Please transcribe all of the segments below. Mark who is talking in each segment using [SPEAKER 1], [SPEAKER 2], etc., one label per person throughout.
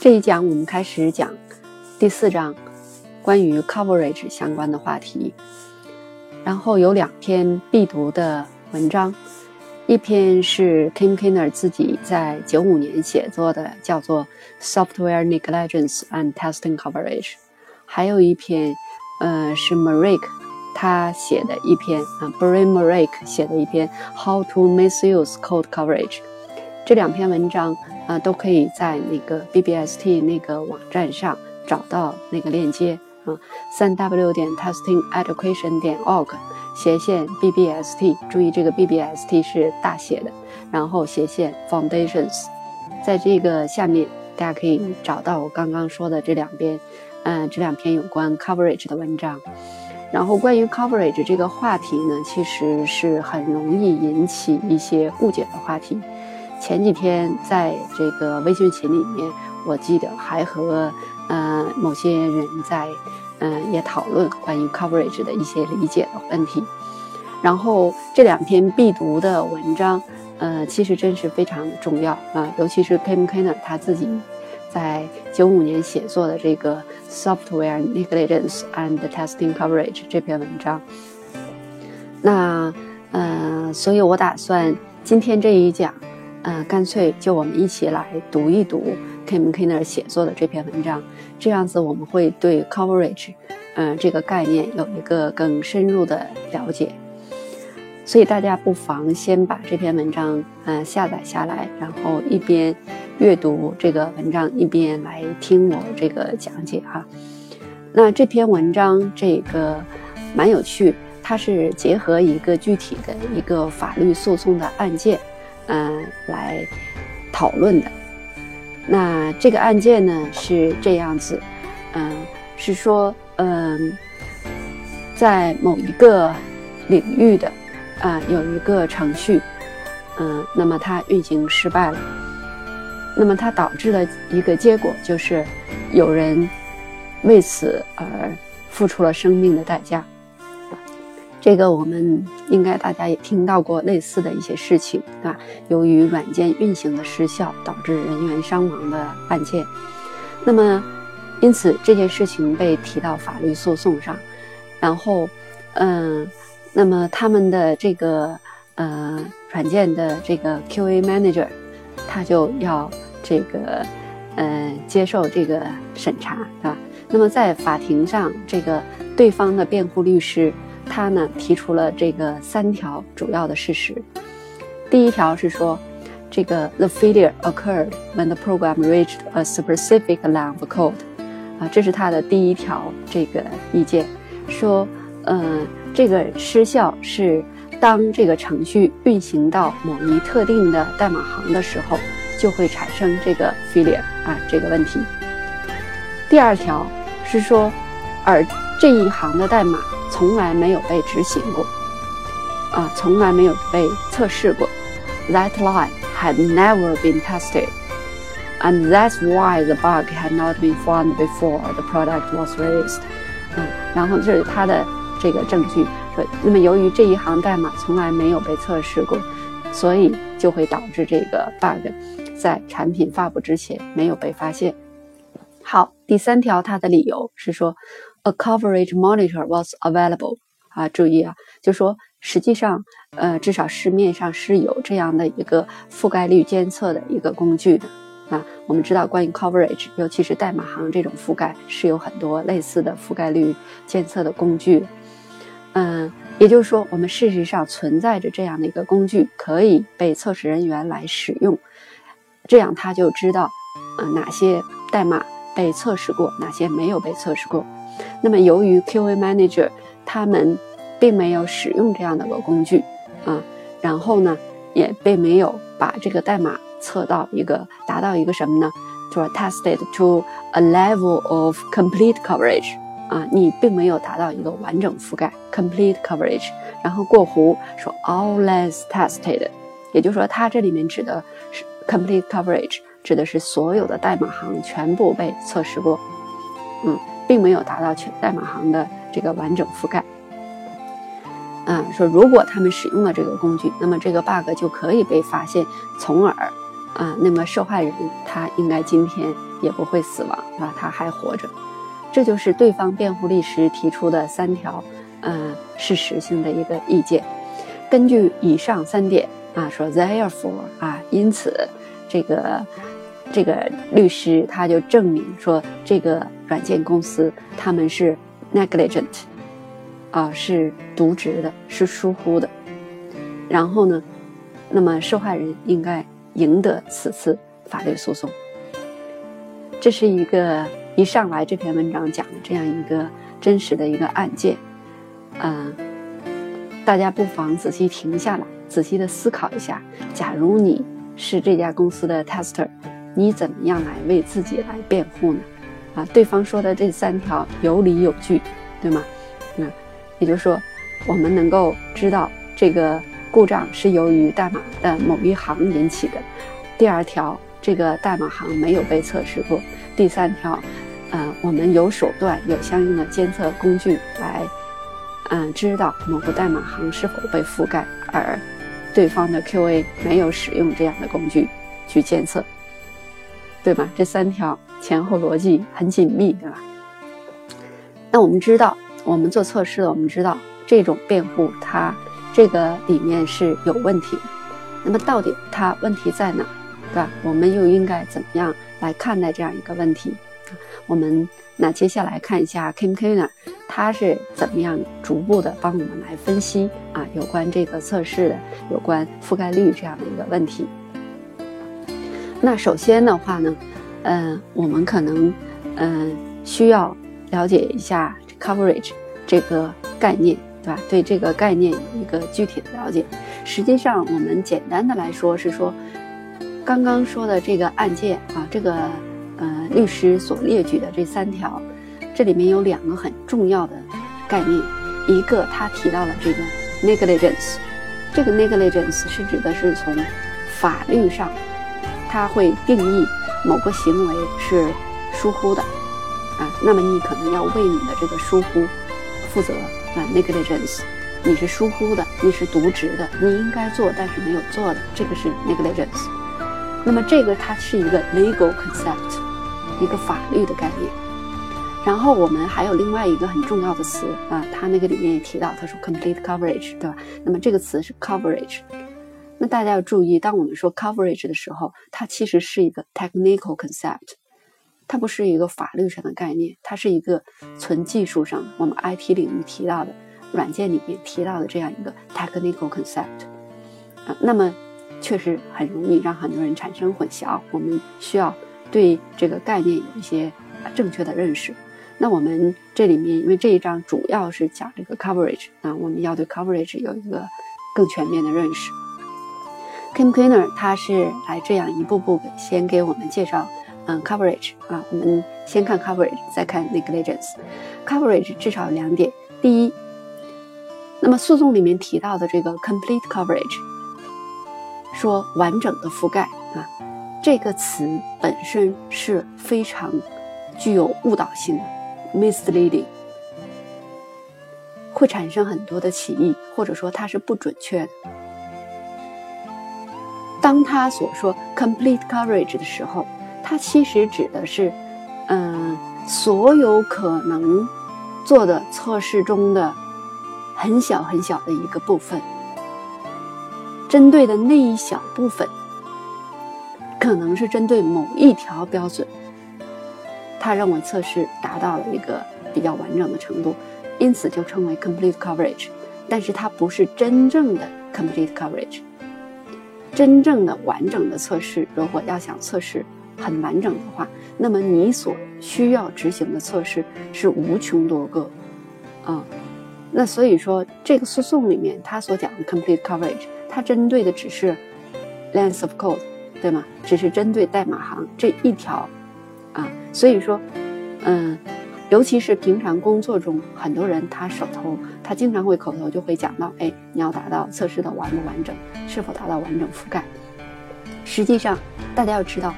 [SPEAKER 1] 这一讲我们开始讲第四章关于 coverage 相关的话题，然后有两篇必读的文章，一篇是 Kim Kiner 自己在九五年写作的，叫做 Software Negligence and Testing Coverage，还有一篇，呃，是 Marek 他写的一篇啊，Brian Marek 写的一篇 How to Misuse Code Coverage，这两篇文章。啊，都可以在那个 BBST 那个网站上找到那个链接啊，三 W 点 testingeducation 点 org 斜线 BBST，注意这个 BBST 是大写的，然后斜线 Foundations，在这个下面大家可以找到我刚刚说的这两篇，嗯，这两篇有关 coverage 的文章。然后关于 coverage 这个话题呢，其实是很容易引起一些误解的话题。前几天在这个微信群里面，我记得还和呃某些人在嗯也讨论关于 coverage 的一些理解的问题。然后这两篇必读的文章，呃，其实真是非常的重要啊，尤其是 Kim Kiner 他自己在九五年写作的这个 Software Negligence and Testing Coverage 这篇文章。那呃，所以我打算今天这一讲。嗯，干脆就我们一起来读一读 Kim Kiner 写作的这篇文章，这样子我们会对 coverage，嗯，这个概念有一个更深入的了解。所以大家不妨先把这篇文章嗯下载下来，然后一边阅读这个文章，一边来听我这个讲解哈。那这篇文章这个蛮有趣，它是结合一个具体的一个法律诉讼的案件。嗯，来讨论的。那这个案件呢是这样子，嗯，是说，嗯，在某一个领域的啊有一个程序，嗯，那么它运行失败了，那么它导致的一个结果就是有人为此而付出了生命的代价。这个我们应该大家也听到过类似的一些事情，对吧？由于软件运行的失效导致人员伤亡的案件，那么因此这件事情被提到法律诉讼上，然后，嗯，那么他们的这个呃软件的这个 QA manager，他就要这个呃接受这个审查，对吧？那么在法庭上，这个对方的辩护律师。他呢提出了这个三条主要的事实。第一条是说，这个 the failure occurred when the program reached a specific line of code，啊，这是他的第一条这个意见，说，呃，这个失效是当这个程序运行到某一特定的代码行的时候，就会产生这个 failure 啊这个问题。第二条是说，而这一行的代码。从来没有被执行过，啊，从来没有被测试过。That line had never been tested, and that's why the bug had not been found before the product was released。嗯，然后这是它的这个证据。说，那么由于这一行代码从来没有被测试过，所以就会导致这个 bug 在产品发布之前没有被发现。好，第三条，它的理由是说。A coverage monitor was available。啊，注意啊，就说实际上，呃，至少市面上是有这样的一个覆盖率监测的一个工具的。啊，我们知道关于 coverage，尤其是代码行这种覆盖，是有很多类似的覆盖率监测的工具。嗯，也就是说，我们事实上存在着这样的一个工具，可以被测试人员来使用，这样他就知道，嗯，哪些代码被测试过，哪些没有被测试过。那么，由于 QA Manager 他们并没有使用这样的个工具啊，然后呢，也并没有把这个代码测到一个达到一个什么呢？就是 tested to a level of complete coverage 啊，你并没有达到一个完整覆盖 complete coverage，然后过湖说 all less tested，也就是说，它这里面指的是 complete coverage，指的是所有的代码行全部被测试过，嗯。并没有达到全代码行的这个完整覆盖。啊，说如果他们使用了这个工具，那么这个 bug 就可以被发现，从而啊，那么受害人他应该今天也不会死亡啊，他还活着。这就是对方辩护律师提出的三条，嗯，事实性的一个意见。根据以上三点啊，说 therefore 啊，因此这个这个律师他就证明说，这个软件公司他们是 negligent 啊，是渎职的，是疏忽的。然后呢，那么受害人应该赢得此次法律诉讼。这是一个。一上来这篇文章讲的这样一个真实的一个案件，嗯，大家不妨仔细停下来，仔细的思考一下：假如你是这家公司的 tester，你怎么样来为自己来辩护呢？啊，对方说的这三条有理有据，对吗？嗯，也就是说，我们能够知道这个故障是由于代码的某一行引起的；第二条，这个代码行没有被测试过；第三条。嗯，我们有手段，有相应的监测工具来，嗯，知道某个代码行是否被覆盖，而对方的 QA 没有使用这样的工具去监测，对吧？这三条前后逻辑很紧密，对吧？那我们知道，我们做测试的，我们知道这种辩护它这个里面是有问题的。那么到底它问题在哪，对吧？我们又应该怎么样来看待这样一个问题？我们那接下来看一下 Kim k n e r 他是怎么样逐步的帮我们来分析啊有关这个测试的有关覆盖率这样的一个问题。那首先的话呢，嗯，我们可能嗯需要了解一下 coverage 这个概念，对吧？对这个概念有一个具体的了解。实际上，我们简单的来说是说，刚刚说的这个案件啊，这个。呃，律师所列举的这三条，这里面有两个很重要的概念。一个，他提到了这个 negligence，这个 negligence 是指的是从法律上，他会定义某个行为是疏忽的啊。那么你可能要为你的这个疏忽负责啊，negligence，你是疏忽的，你是渎职的，你应该做但是没有做的，这个是 negligence。那么这个它是一个 legal concept。一个法律的概念，然后我们还有另外一个很重要的词啊，它那个里面也提到，他说 complete coverage，对吧？那么这个词是 coverage。那大家要注意，当我们说 coverage 的时候，它其实是一个 technical concept，它不是一个法律上的概念，它是一个纯技术上我们 IT 领域提到的软件里面提到的这样一个 technical concept 啊。那么确实很容易让很多人产生混淆，我们需要。对这个概念有一些正确的认识。那我们这里面，因为这一章主要是讲这个 coverage 啊，我们要对 coverage 有一个更全面的认识。Kim Kiner 他是来这样一步步先给我们介绍，嗯，coverage 啊，我们先看 coverage，再看 negligence。coverage 至少有两点：第一，那么诉讼里面提到的这个 complete coverage，说完整的覆盖啊。这个词本身是非常具有误导性的，misleading，会产生很多的歧义，或者说它是不准确的。当他所说 complete coverage 的时候，它其实指的是，嗯，所有可能做的测试中的很小很小的一个部分，针对的那一小部分。可能是针对某一条标准，他认为测试达到了一个比较完整的程度，因此就称为 complete coverage。但是它不是真正的 complete coverage。真正的完整的测试，如果要想测试很完整的话，那么你所需要执行的测试是无穷多个啊。那所以说，这个诉讼里面他所讲的 complete coverage，它针对的只是 length of code。对吗？只是针对代码行这一条，啊，所以说，嗯，尤其是平常工作中，很多人他手头他经常会口头就会讲到，哎，你要达到测试的完不完整，是否达到完整覆盖。实际上，大家要知道，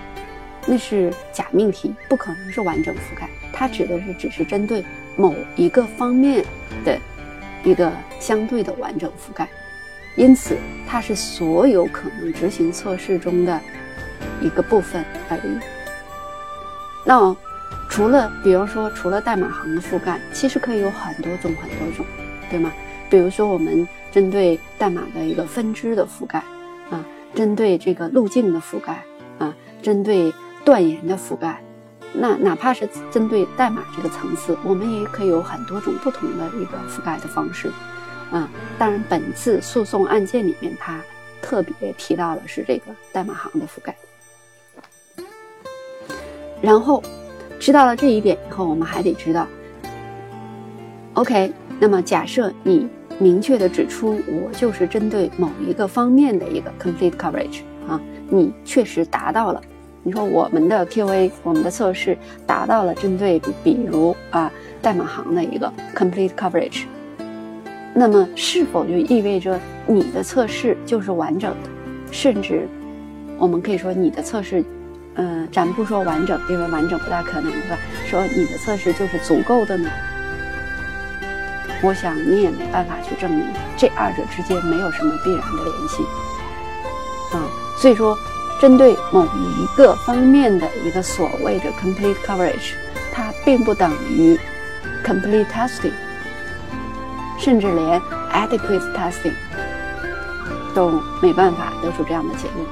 [SPEAKER 1] 那是假命题，不可能是完整覆盖。它指的是只是针对某一个方面的一个相对的完整覆盖。因此，它是所有可能执行测试中的一个部分而已。那除了，比如说，除了代码行的覆盖，其实可以有很多种很多种，对吗？比如说，我们针对代码的一个分支的覆盖，啊，针对这个路径的覆盖，啊，针对断言的覆盖，那哪怕是针对代码这个层次，我们也可以有很多种不同的一个覆盖的方式，啊，当然，本次诉讼案件里面，它特别提到的是这个代码行的覆盖。然后，知道了这一点以后，我们还得知道，OK，那么假设你。明确的指出，我就是针对某一个方面的一个 complete coverage 啊，你确实达到了。你说我们的 QA，我们的测试达到了针对比如啊代码行的一个 complete coverage，那么是否就意味着你的测试就是完整的？甚至我们可以说你的测试，嗯，咱不说完整，因为完整不大可能，对吧？说你的测试就是足够的呢？我想你也没办法去证明这二者之间没有什么必然的联系，啊，所以说，针对某一个方面的一个所谓的 complete coverage，它并不等于 complete testing，甚至连 adequate testing 都没办法得出这样的结论，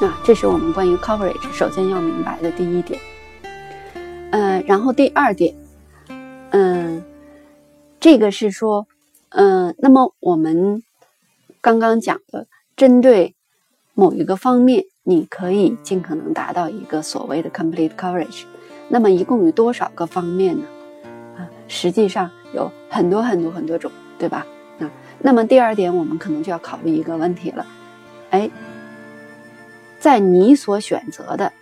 [SPEAKER 1] 啊，这是我们关于 coverage 首先要明白的第一点，嗯，然后第二点，嗯。这个是说，嗯，那么我们刚刚讲的，针对某一个方面，你可以尽可能达到一个所谓的 complete coverage。那么一共有多少个方面呢？啊，实际上有很多很多很多种，对吧？啊，那么第二点，我们可能就要考虑一个问题了，哎，在你所选择的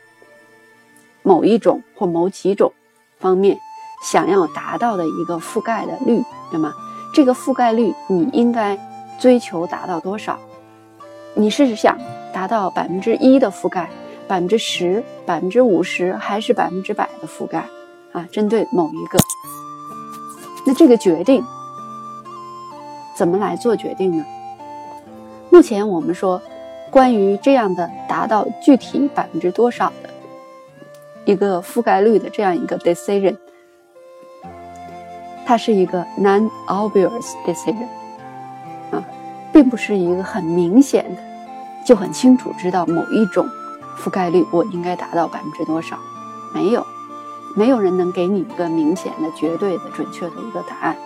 [SPEAKER 1] 某一种或某几种方面。想要达到的一个覆盖的率，对吗？这个覆盖率你应该追求达到多少？你是想达到百分之一的覆盖，百分之十、百分之五十，还是百分之百的覆盖？啊，针对某一个，那这个决定怎么来做决定呢？目前我们说，关于这样的达到具体百分之多少的一个覆盖率的这样一个 decision。它是一个 non-obvious decision，啊，并不是一个很明显的，就很清楚知道某一种覆盖率我应该达到百分之多少，没有，没有人能给你一个明显的、绝对的、准确的一个答案。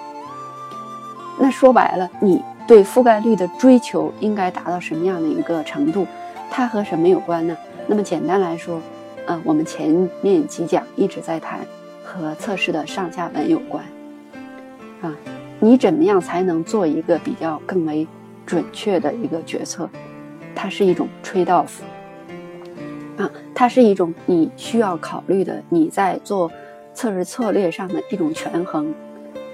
[SPEAKER 1] 那说白了，你对覆盖率的追求应该达到什么样的一个程度？它和什么有关呢？那么简单来说，呃，我们前面几讲一直在谈和测试的上下文有关。啊，你怎么样才能做一个比较更为准确的一个决策？它是一种 trade off，啊，它是一种你需要考虑的，你在做测试策略上的一种权衡，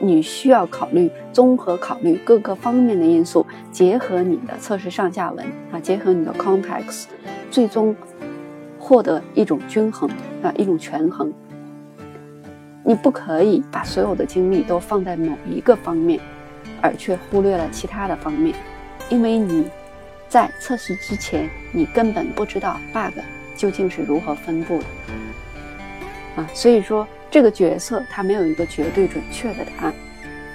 [SPEAKER 1] 你需要考虑综合考虑各个方面的因素，结合你的测试上下文啊，结合你的 context，最终获得一种均衡啊，一种权衡。你不可以把所有的精力都放在某一个方面，而却忽略了其他的方面，因为你在测试之前，你根本不知道 bug 究竟是如何分布的啊。所以说，这个决策它没有一个绝对准确的答案，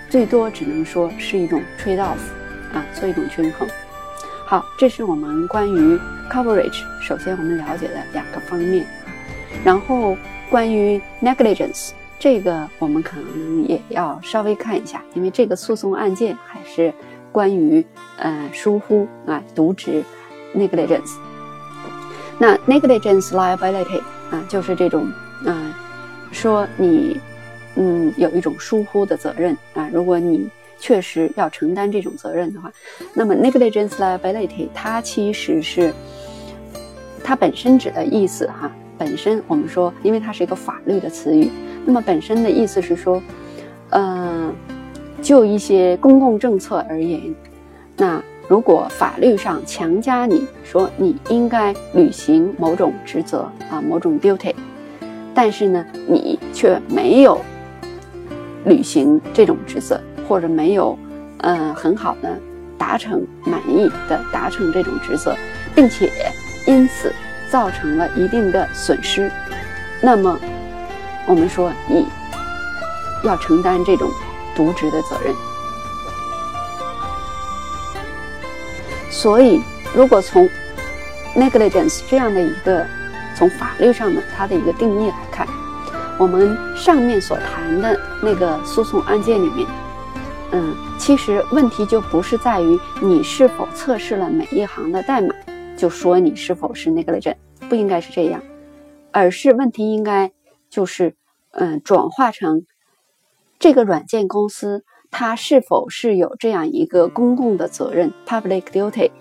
[SPEAKER 1] 最多只能说是一种 trade off 啊，做一种均衡。好，这是我们关于 coverage 首先我们了解的两个方面，然后关于 negligence。这个我们可能也要稍微看一下，因为这个诉讼案件还是关于呃疏忽啊渎职 negligence。那 negligence liability 啊就是这种啊说你嗯有一种疏忽的责任啊，如果你确实要承担这种责任的话，那么 negligence liability 它其实是它本身指的意思哈，本身我们说因为它是一个法律的词语。那么本身的意思是说，嗯，就一些公共政策而言，那如果法律上强加你说你应该履行某种职责啊，某种 duty，但是呢，你却没有履行这种职责，或者没有嗯很好的达成满意的达成这种职责，并且因此造成了一定的损失，那么我们说你要承担这种渎职的责任。所以，如果从 negligence 这样的一个从法律上的它的一个定义来看，我们上面所谈的那个诉讼案件里面，嗯，其实问题就不是在于你是否测试了每一行的代码，就说你是否是 negligent，不应该是这样，而是问题应该就是，嗯，转化成这个软件公司。它是否是有这样一个公共的责任 （public duty），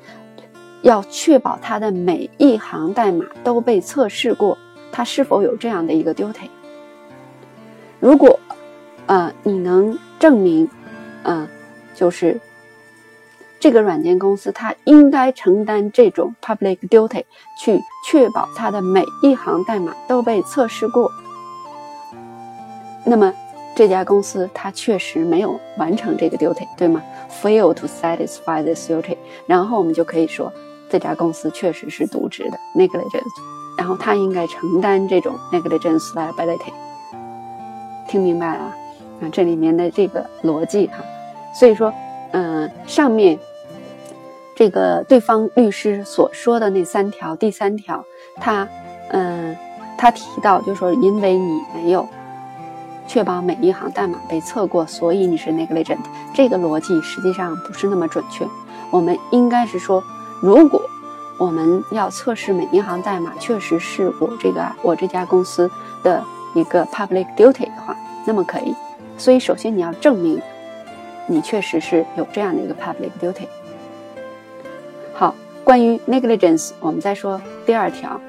[SPEAKER 1] 要确保它的每一行代码都被测试过？它是否有这样的一个 duty？如果，呃，你能证明，呃，就是这个软件公司它应该承担这种 public duty，去确保它的每一行代码都被测试过，那么。这家公司它确实没有完成这个 duty，对吗？Fail to satisfy this duty，然后我们就可以说这家公司确实是渎职的 negligence，然后他应该承担这种 negligence liability。听明白了啊？这里面的这个逻辑哈，所以说，嗯，上面这个对方律师所说的那三条，第三条，他，嗯，他提到就说，因为你没有。确保每一行代码被测过，所以你是 negligent。这个逻辑实际上不是那么准确。我们应该是说，如果我们要测试每一行代码确实是我这个我这家公司的一个 public duty 的话，那么可以。所以首先你要证明你确实是有这样的一个 public duty。好，关于 negligence，我们再说第二条。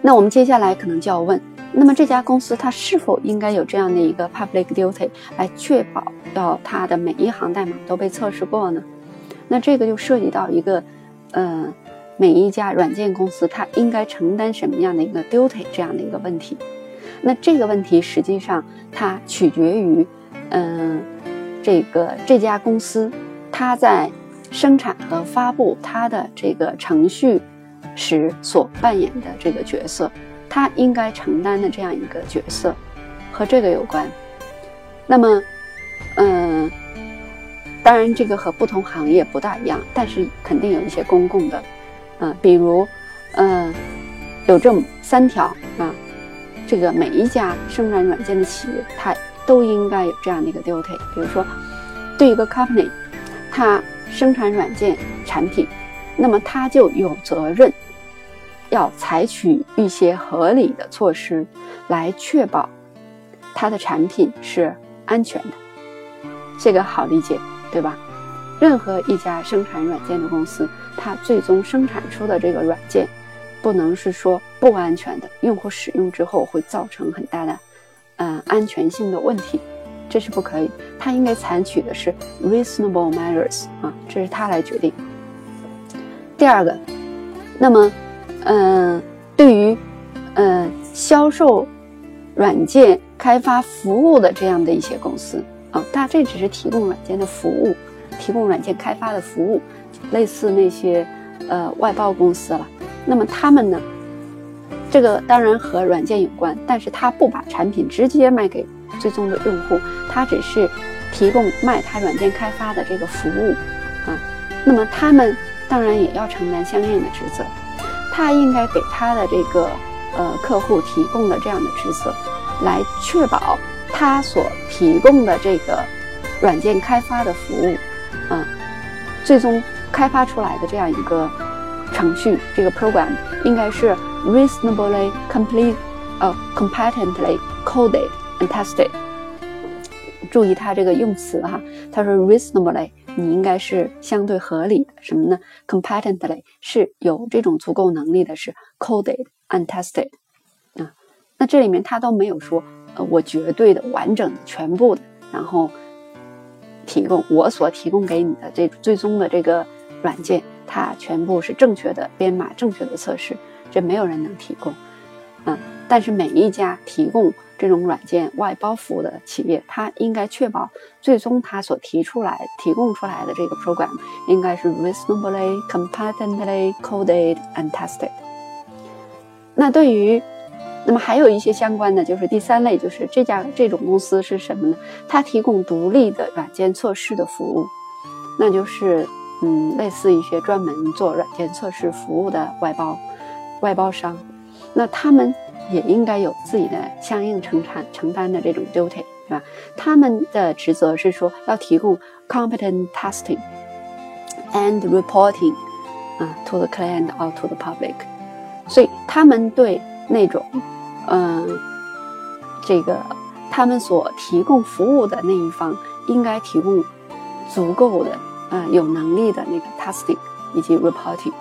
[SPEAKER 1] 那我们接下来可能就要问。那么这家公司它是否应该有这样的一个 public duty 来确保到它的每一行代码都被测试过呢？那这个就涉及到一个，呃，每一家软件公司它应该承担什么样的一个 duty 这样的一个问题。那这个问题实际上它取决于，嗯，这个这家公司它在生产和发布它的这个程序时所扮演的这个角色。它应该承担的这样一个角色，和这个有关。那么，嗯，当然这个和不同行业不大一样，但是肯定有一些公共的，嗯，比如，嗯，有这么三条啊，这个每一家生产软件的企业，它都应该有这样的一个 duty。比如说，对一个 company，它生产软件产品，那么它就有责任。要采取一些合理的措施，来确保它的产品是安全的。这个好理解，对吧？任何一家生产软件的公司，它最终生产出的这个软件，不能是说不安全的，用户使用之后会造成很大的，嗯，安全性的问题，这是不可以。它应该采取的是 reasonable measures 啊，这是它来决定。第二个，那么。嗯，对于，呃，销售软件开发服务的这样的一些公司啊，它这只是提供软件的服务，提供软件开发的服务，类似那些呃外包公司了。那么他们呢，这个当然和软件有关，但是他不把产品直接卖给最终的用户，他只是提供卖他软件开发的这个服务啊。那么他们当然也要承担相应的职责。他应该给他的这个呃客户提供的这样的职责，来确保他所提供的这个软件开发的服务，嗯，最终开发出来的这样一个程序，这个 program 应该是 reasonably complete，呃，competently coded and tested。注意他这个用词哈，他说 reasonably。你应该是相对合理的，什么呢？Competently 是有这种足够能力的，是 coded and tested 啊。那这里面他都没有说，呃，我绝对的、完整的、全部的，然后提供我所提供给你的这最终的这个软件，它全部是正确的编码、正确的测试，这没有人能提供啊。但是每一家提供。这种软件外包服务的企业，它应该确保最终它所提出来、提供出来的这个 program 应该是 reasonably, competently coded and tested。那对于，那么还有一些相关的，就是第三类，就是这家这种公司是什么呢？它提供独立的软件测试的服务，那就是嗯，类似一些专门做软件测试服务的外包外包商，那他们也应该有自己的相应承担承担的这种 duty，对吧？他们的职责是说要提供 competent testing and reporting 啊 to the client or to the public。所以他们对那种，嗯，这个他们所提供服务的那一方，应该提供足够的，嗯，有能力的那个 testing 以及 reporting。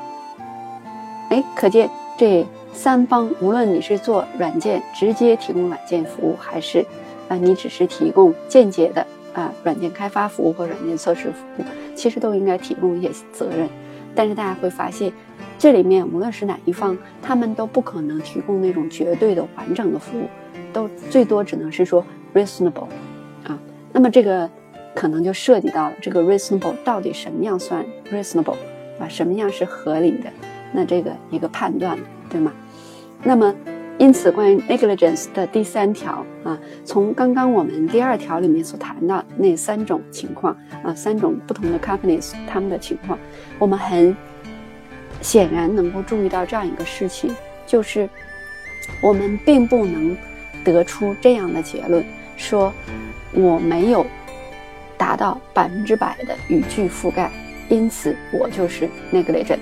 [SPEAKER 1] 哎，可见这三方，无论你是做软件直接提供软件服务，还是啊你只是提供间接的啊软件开发服务或软件测试服务，其实都应该提供一些责任。但是大家会发现。这里面无论是哪一方，他们都不可能提供那种绝对的完整的服务，都最多只能是说 reasonable，啊，那么这个可能就涉及到了这个 reasonable 到底什么样算 reasonable，啊，什么样是合理的，那这个一个判断，对吗？那么因此关于 negligence 的第三条啊，从刚刚我们第二条里面所谈到那三种情况啊，三种不同的 companies 他们的情况，我们很。显然能够注意到这样一个事情，就是我们并不能得出这样的结论：说我没有达到百分之百的语句覆盖，因此我就是 negligent，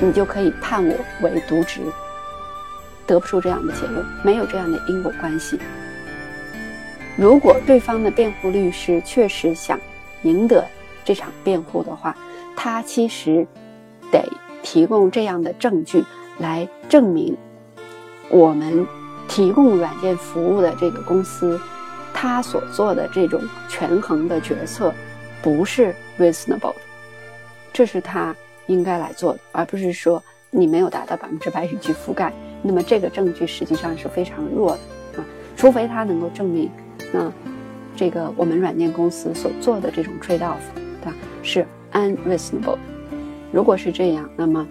[SPEAKER 1] 你就可以判我为渎职。得不出这样的结论，没有这样的因果关系。如果对方的辩护律师确实想赢得这场辩护的话，他其实得。提供这样的证据来证明，我们提供软件服务的这个公司，他所做的这种权衡的决策不是 reasonable 的，这是他应该来做的，而不是说你没有达到百分之百语句覆盖。那么这个证据实际上是非常弱的啊，除非他能够证明，那这个我们软件公司所做的这种 trade off 的是 unreasonable。如果是这样，那么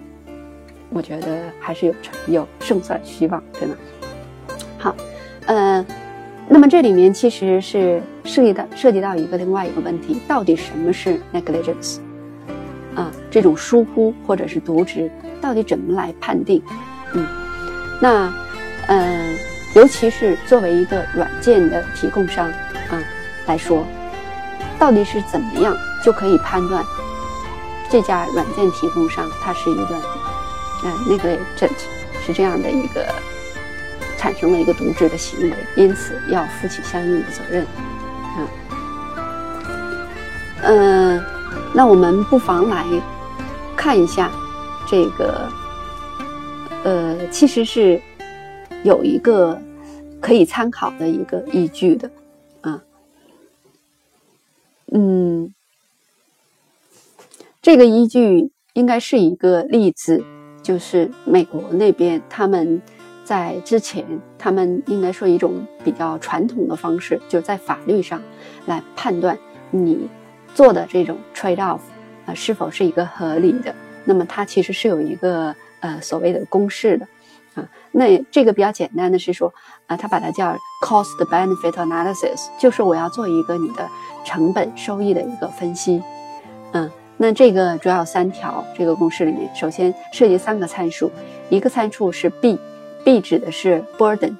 [SPEAKER 1] 我觉得还是有成有胜算希望，对吗？好，呃，那么这里面其实是涉及到涉及到一个另外一个问题，到底什么是 negligence 啊？这种疏忽或者是渎职，到底怎么来判定？嗯，那呃，尤其是作为一个软件的提供商啊来说，到底是怎么样就可以判断？这家软件提供商，它是一个，呃，那个 agent 是这样的一个，产生了一个渎职的行为，因此要负起相应的责任，啊，嗯，那我们不妨来看一下这个，呃，其实是有一个可以参考的一个依据的，啊，嗯。这个依据应该是一个例子，就是美国那边他们在之前，他们应该说一种比较传统的方式，就在法律上来判断你做的这种 trade off 啊是否是一个合理的。那么它其实是有一个呃所谓的公式的啊。那这个比较简单的是说啊，它把它叫 cost benefit analysis，就是我要做一个你的成本收益的一个分析，嗯。那这个主要三条，这个公式里面，首先涉及三个参数，一个参数是 B，B 指的是 burden，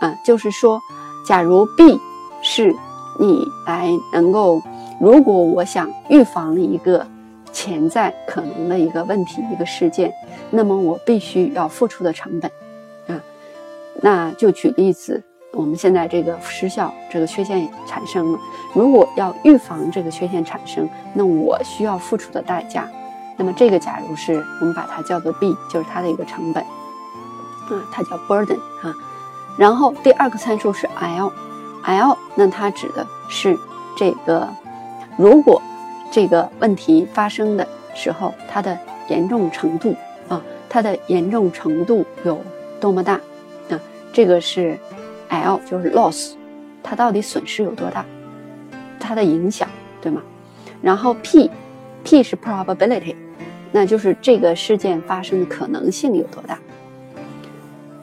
[SPEAKER 1] 啊，就是说，假如 B 是你来能够，如果我想预防一个潜在可能的一个问题、一个事件，那么我必须要付出的成本，啊，那就举例子。我们现在这个失效，这个缺陷产生了。如果要预防这个缺陷产生，那我需要付出的代价，那么这个假如是我们把它叫做 B，就是它的一个成本，啊，它叫 burden 啊。然后第二个参数是 L，L 那它指的是这个，如果这个问题发生的时候，它的严重程度啊，它的严重程度有多么大啊？这个是。L 就是 loss，它到底损失有多大？它的影响，对吗？然后 P，P 是 probability，那就是这个事件发生的可能性有多大？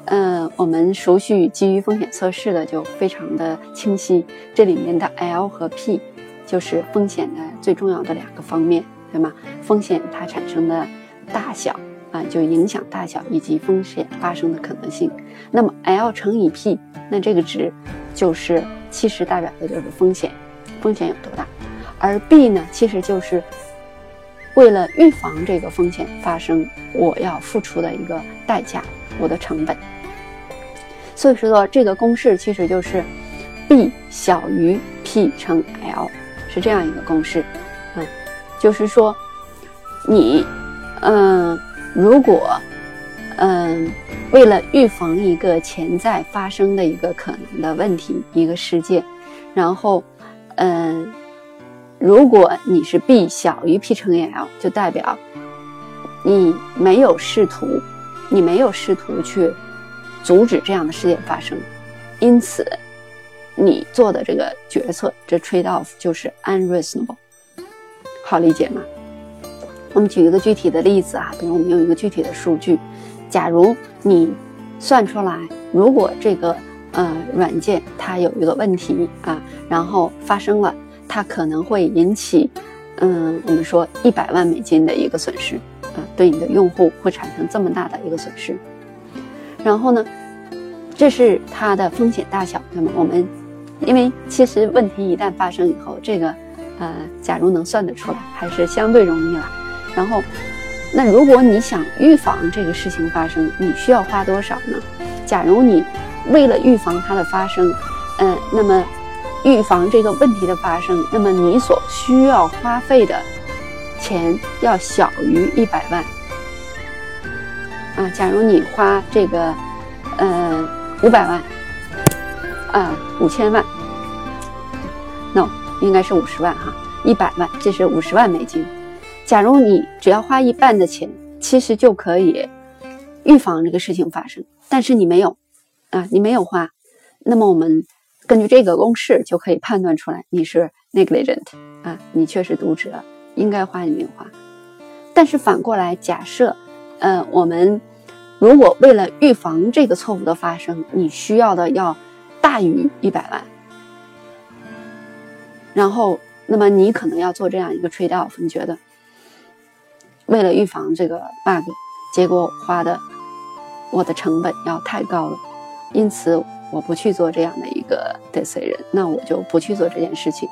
[SPEAKER 1] 嗯，我们熟悉基于风险测试的就非常的清晰，这里面的 L 和 P 就是风险的最重要的两个方面，对吗？风险它产生的大小啊，就影响大小以及风险发生的可能性。那么 L 乘以 P，那这个值就是其实代表的就是风险，风险有多大？而 B 呢，其实就是为了预防这个风险发生，我要付出的一个代价，我的成本。所以说，这个公式其实就是 B 小于 P 乘 L，是这样一个公式。嗯，就是说，你，嗯，如果，嗯，为了预防一个潜在发生的一个可能的问题、一个事件，然后，嗯。如果你是 B 小于 P 乘以 L，就代表你没有试图，你没有试图去阻止这样的事件发生，因此你做的这个决策，这 trade off 就是 unreasonable，好理解吗？我们举一个具体的例子啊，比如我们用一个具体的数据，假如你算出来，如果这个呃软件它有一个问题啊，然后发生了。它可能会引起，嗯，我们说一百万美金的一个损失，啊，对你的用户会产生这么大的一个损失。然后呢，这是它的风险大小，对吗？我们因为其实问题一旦发生以后，这个，呃，假如能算得出来，还是相对容易了。然后，那如果你想预防这个事情发生，你需要花多少呢？假如你为了预防它的发生，嗯，那么。预防这个问题的发生，那么你所需要花费的钱要小于一百万啊。假如你花这个呃五百万啊五千万，no 应该是五十万哈，一百万这是五十万美金。假如你只要花一半的钱，其实就可以预防这个事情发生，但是你没有啊，你没有花，那么我们。根据这个公式就可以判断出来，你是 negligent 啊，你确实渎职了，应该花你没有花。但是反过来假设，呃，我们如果为了预防这个错误的发生，你需要的要大于一百万，然后那么你可能要做这样一个 trade off，你觉得为了预防这个 bug，结果花的我的成本要太高了，因此。我不去做这样的一个 decision，那我就不去做这件事情。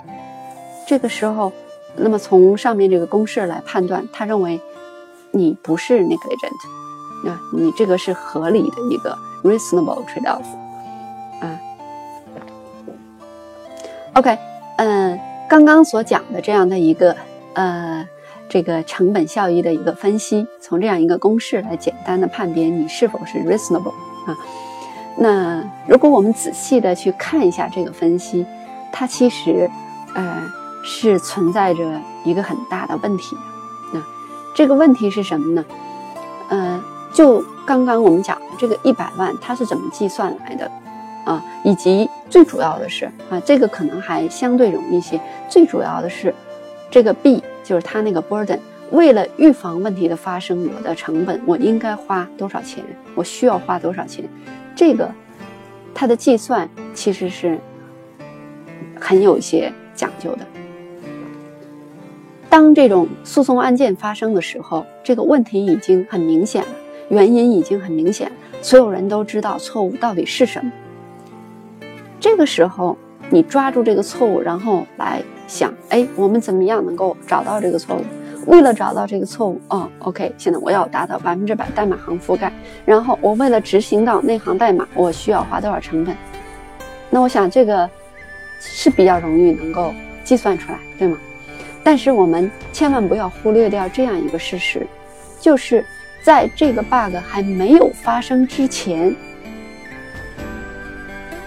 [SPEAKER 1] 这个时候，那么从上面这个公式来判断，他认为你不是 negligent，啊，你这个是合理的一个 reasonable trade off，啊。OK，嗯，刚刚所讲的这样的一个呃这个成本效益的一个分析，从这样一个公式来简单的判别你是否是 reasonable 啊。那如果我们仔细的去看一下这个分析，它其实，呃，是存在着一个很大的问题。那这个问题是什么呢？呃，就刚刚我们讲的这个一百万，它是怎么计算来的啊？以及最主要的是啊，这个可能还相对容易些。最主要的是，这个 B 就是他那个 burden，为了预防问题的发生，我的成本我应该花多少钱？我需要花多少钱？这个，它的计算其实是很有一些讲究的。当这种诉讼案件发生的时候，这个问题已经很明显了，原因已经很明显，所有人都知道错误到底是什么。这个时候，你抓住这个错误，然后来想，哎，我们怎么样能够找到这个错误？为了找到这个错误，哦，OK，现在我要达到百分之百代码行覆盖，然后我为了执行到那行代码，我需要花多少成本？那我想这个是比较容易能够计算出来，对吗？但是我们千万不要忽略掉这样一个事实，就是在这个 bug 还没有发生之前，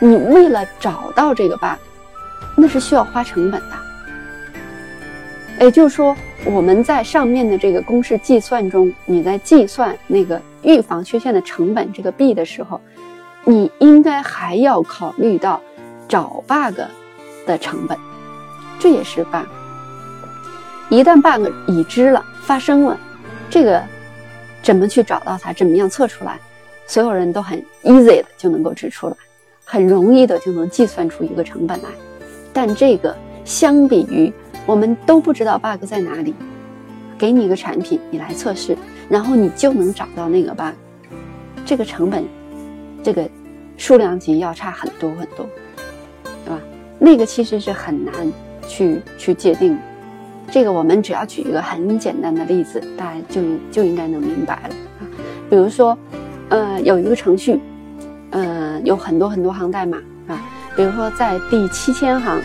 [SPEAKER 1] 你为了找到这个 bug，那是需要花成本的。也就是说。我们在上面的这个公式计算中，你在计算那个预防缺陷的成本这个 B 的时候，你应该还要考虑到找 bug 的成本，这也是 bug。一旦 bug 已知了发生了，这个怎么去找到它，怎么样测出来，所有人都很 easy 的就能够指出来，很容易的就能计算出一个成本来。但这个相比于我们都不知道 bug 在哪里，给你一个产品，你来测试，然后你就能找到那个 bug，这个成本，这个数量级要差很多很多，对吧？那个其实是很难去去界定。这个我们只要举一个很简单的例子，大家就就应该能明白了。比如说，呃，有一个程序，呃，有很多很多行代码啊。比如说，在第七千行，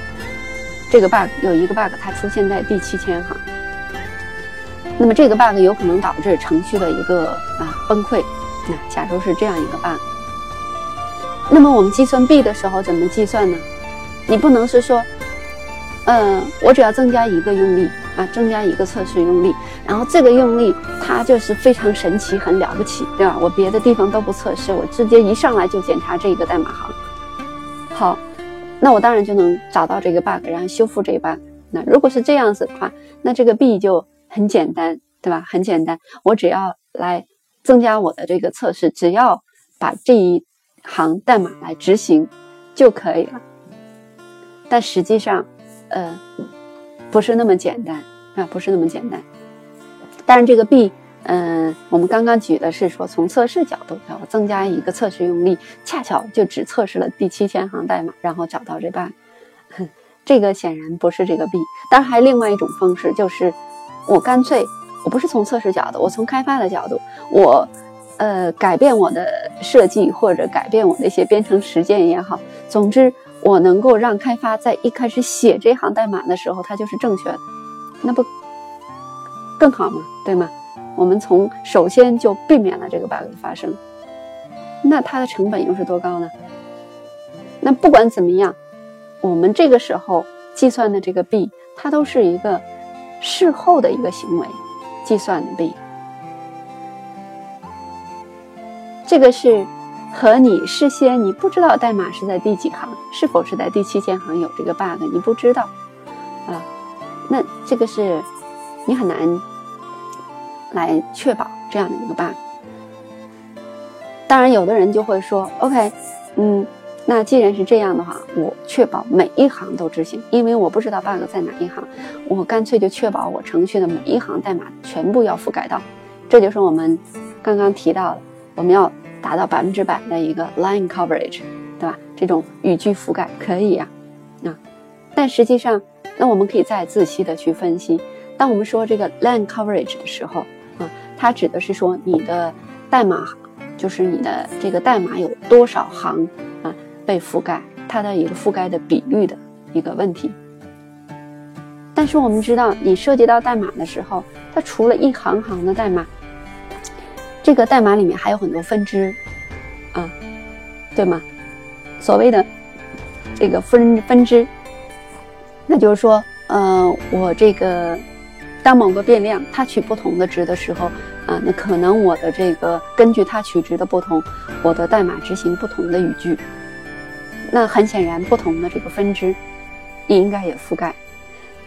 [SPEAKER 1] 这个 bug 有一个 bug，它出现在第七千行。那么这个 bug 有可能导致程序的一个啊崩溃。那假如是这样一个 bug，那么我们计算 b 的时候怎么计算呢？你不能是说，嗯，我只要增加一个用力啊，增加一个测试用力，然后这个用力它就是非常神奇、很了不起，对吧？我别的地方都不测试，我直接一上来就检查这一个代码行。好，那我当然就能找到这个 bug，然后修复这个 bug。那如果是这样子的话，那这个 B 就很简单，对吧？很简单，我只要来增加我的这个测试，只要把这一行代码来执行就可以了。但实际上，呃，不是那么简单啊，不是那么简单。但是这个 B。嗯，我们刚刚举的是说从测试角度，我增加一个测试用力，恰巧就只测试了第七千行代码，然后找到这 bug。这个显然不是这个 B。当然还另外一种方式，就是我干脆我不是从测试角度，我从开发的角度，我呃改变我的设计或者改变我的一些编程实践也好，总之我能够让开发在一开始写这行代码的时候它就是正确的，那不更好嘛？对吗？我们从首先就避免了这个 bug 的发生，那它的成本又是多高呢？那不管怎么样，我们这个时候计算的这个 b，它都是一个事后的一个行为计算的 b，这个是和你事先你不知道代码是在第几行，是否是在第七千行有这个 bug，你不知道啊，那这个是你很难。来确保这样的一个 bug。当然，有的人就会说：“OK，嗯，那既然是这样的话，我确保每一行都执行，因为我不知道 bug 在哪一行，我干脆就确保我程序的每一行代码全部要覆盖到。这就是我们刚刚提到的，我们要达到百分之百的一个 line coverage，对吧？这种语句覆盖可以呀，啊，但实际上，那我们可以再仔细的去分析，当我们说这个 line coverage 的时候。啊它指的是说你的代码，就是你的这个代码有多少行啊被覆盖，它的一个覆盖的比率的一个问题。但是我们知道，你涉及到代码的时候，它除了一行行的代码，这个代码里面还有很多分支，啊，对吗？所谓的这个分分支，那就是说，呃，我这个。当某个变量它取不同的值的时候，啊，那可能我的这个根据它取值的不同，我的代码执行不同的语句。那很显然，不同的这个分支，你应该也覆盖。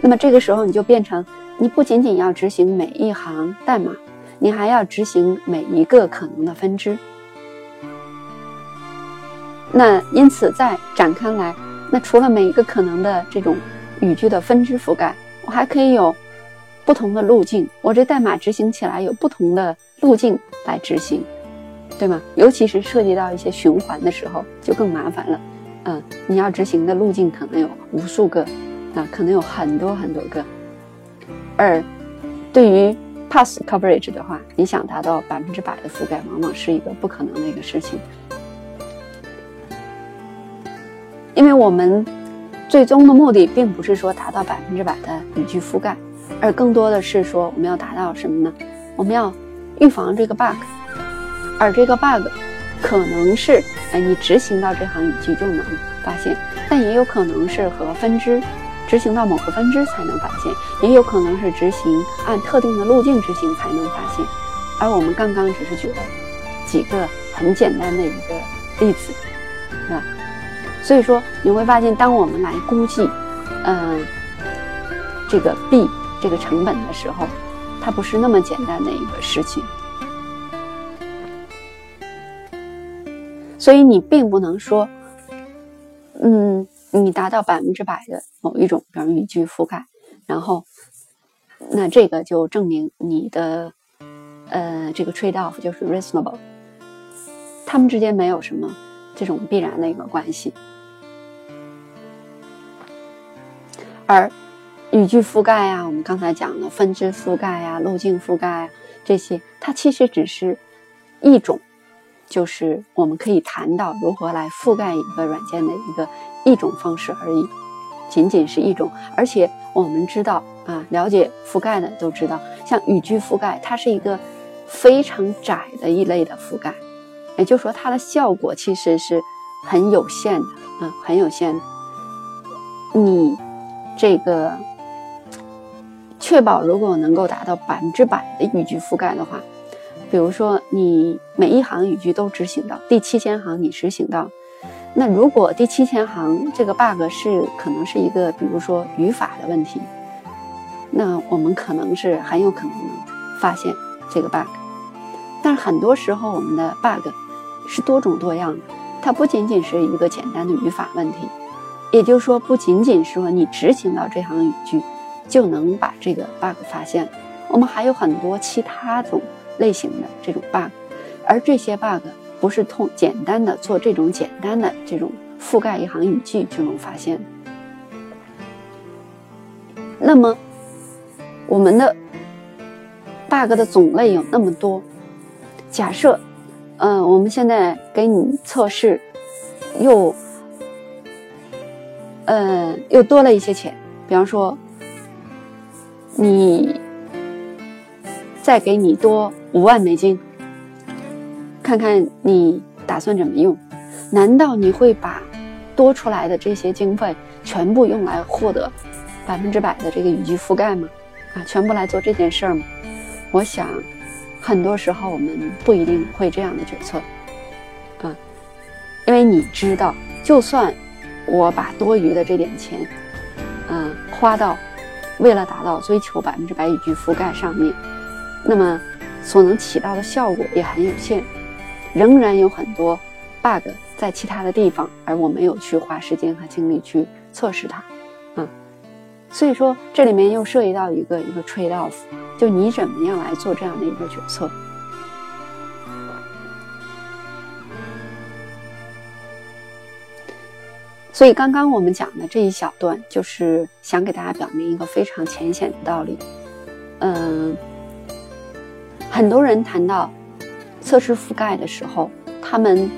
[SPEAKER 1] 那么这个时候你就变成，你不仅仅要执行每一行代码，你还要执行每一个可能的分支。那因此再展开来，那除了每一个可能的这种语句的分支覆盖，我还可以有。不同的路径，我这代码执行起来有不同的路径来执行，对吗？尤其是涉及到一些循环的时候，就更麻烦了。嗯，你要执行的路径可能有无数个，啊，可能有很多很多个。而对于 pass coverage 的话，你想达到百分之百的覆盖，往往是一个不可能的一个事情，因为我们最终的目的并不是说达到百分之百的语句覆盖。而更多的是说，我们要达到什么呢？我们要预防这个 bug，而这个 bug 可能是哎，你执行到这行语句就能发现，但也有可能是和分支执行到某个分支才能发现，也有可能是执行按特定的路径执行才能发现。而我们刚刚只是举了几个很简单的一个例子，是吧？所以说你会发现，当我们来估计，嗯，这个 b。这个成本的时候，它不是那么简单的一个事情。所以你并不能说，嗯，你达到百分之百的某一种，比如语句覆盖，然后那这个就证明你的呃这个 trade off 就是 reasonable，他们之间没有什么这种必然的一个关系，而语句覆盖啊，我们刚才讲的分支覆盖啊、路径覆盖啊这些，它其实只是一种。就是我们可以谈到如何来覆盖一个软件的一个一种方式而已，仅仅是一种。而且我们知道啊，了解覆盖的都知道，像语句覆盖，它是一个非常窄的一类的覆盖，也就是说它的效果其实是很有限的啊，很有限的。你这个确保如果能够达到百分之百的语句覆盖的话。比如说，你每一行语句都执行到第七千行，你执行到，那如果第七千行这个 bug 是可能是一个，比如说语法的问题，那我们可能是很有可能发现这个 bug。但是很多时候，我们的 bug 是多种多样的，它不仅仅是一个简单的语法问题，也就是说，不仅仅是说你执行到这行语句就能把这个 bug 发现，我们还有很多其他种。类型的这种 bug，而这些 bug 不是通简单的做这种简单的这种覆盖一行语句就能发现。那么，我们的 bug 的种类有那么多，假设，嗯，我们现在给你测试，又，呃，又多了一些钱，比方说，你再给你多。五万美金，看看你打算怎么用？难道你会把多出来的这些经费全部用来获得百分之百的这个语句覆盖吗？啊，全部来做这件事儿吗？我想，很多时候我们不一定会这样的决策，啊，因为你知道，就算我把多余的这点钱，嗯，花到为了达到追求百分之百语句覆盖上面，那么。所能起到的效果也很有限，仍然有很多 bug 在其他的地方，而我没有去花时间和精力去测试它，啊，所以说这里面又涉及到一个一个 trade off，就你怎么样来做这样的一个决策。所以刚刚我们讲的这一小段，就是想给大家表明一个非常浅显的道理，嗯。很多人谈到测试覆盖的时候，他们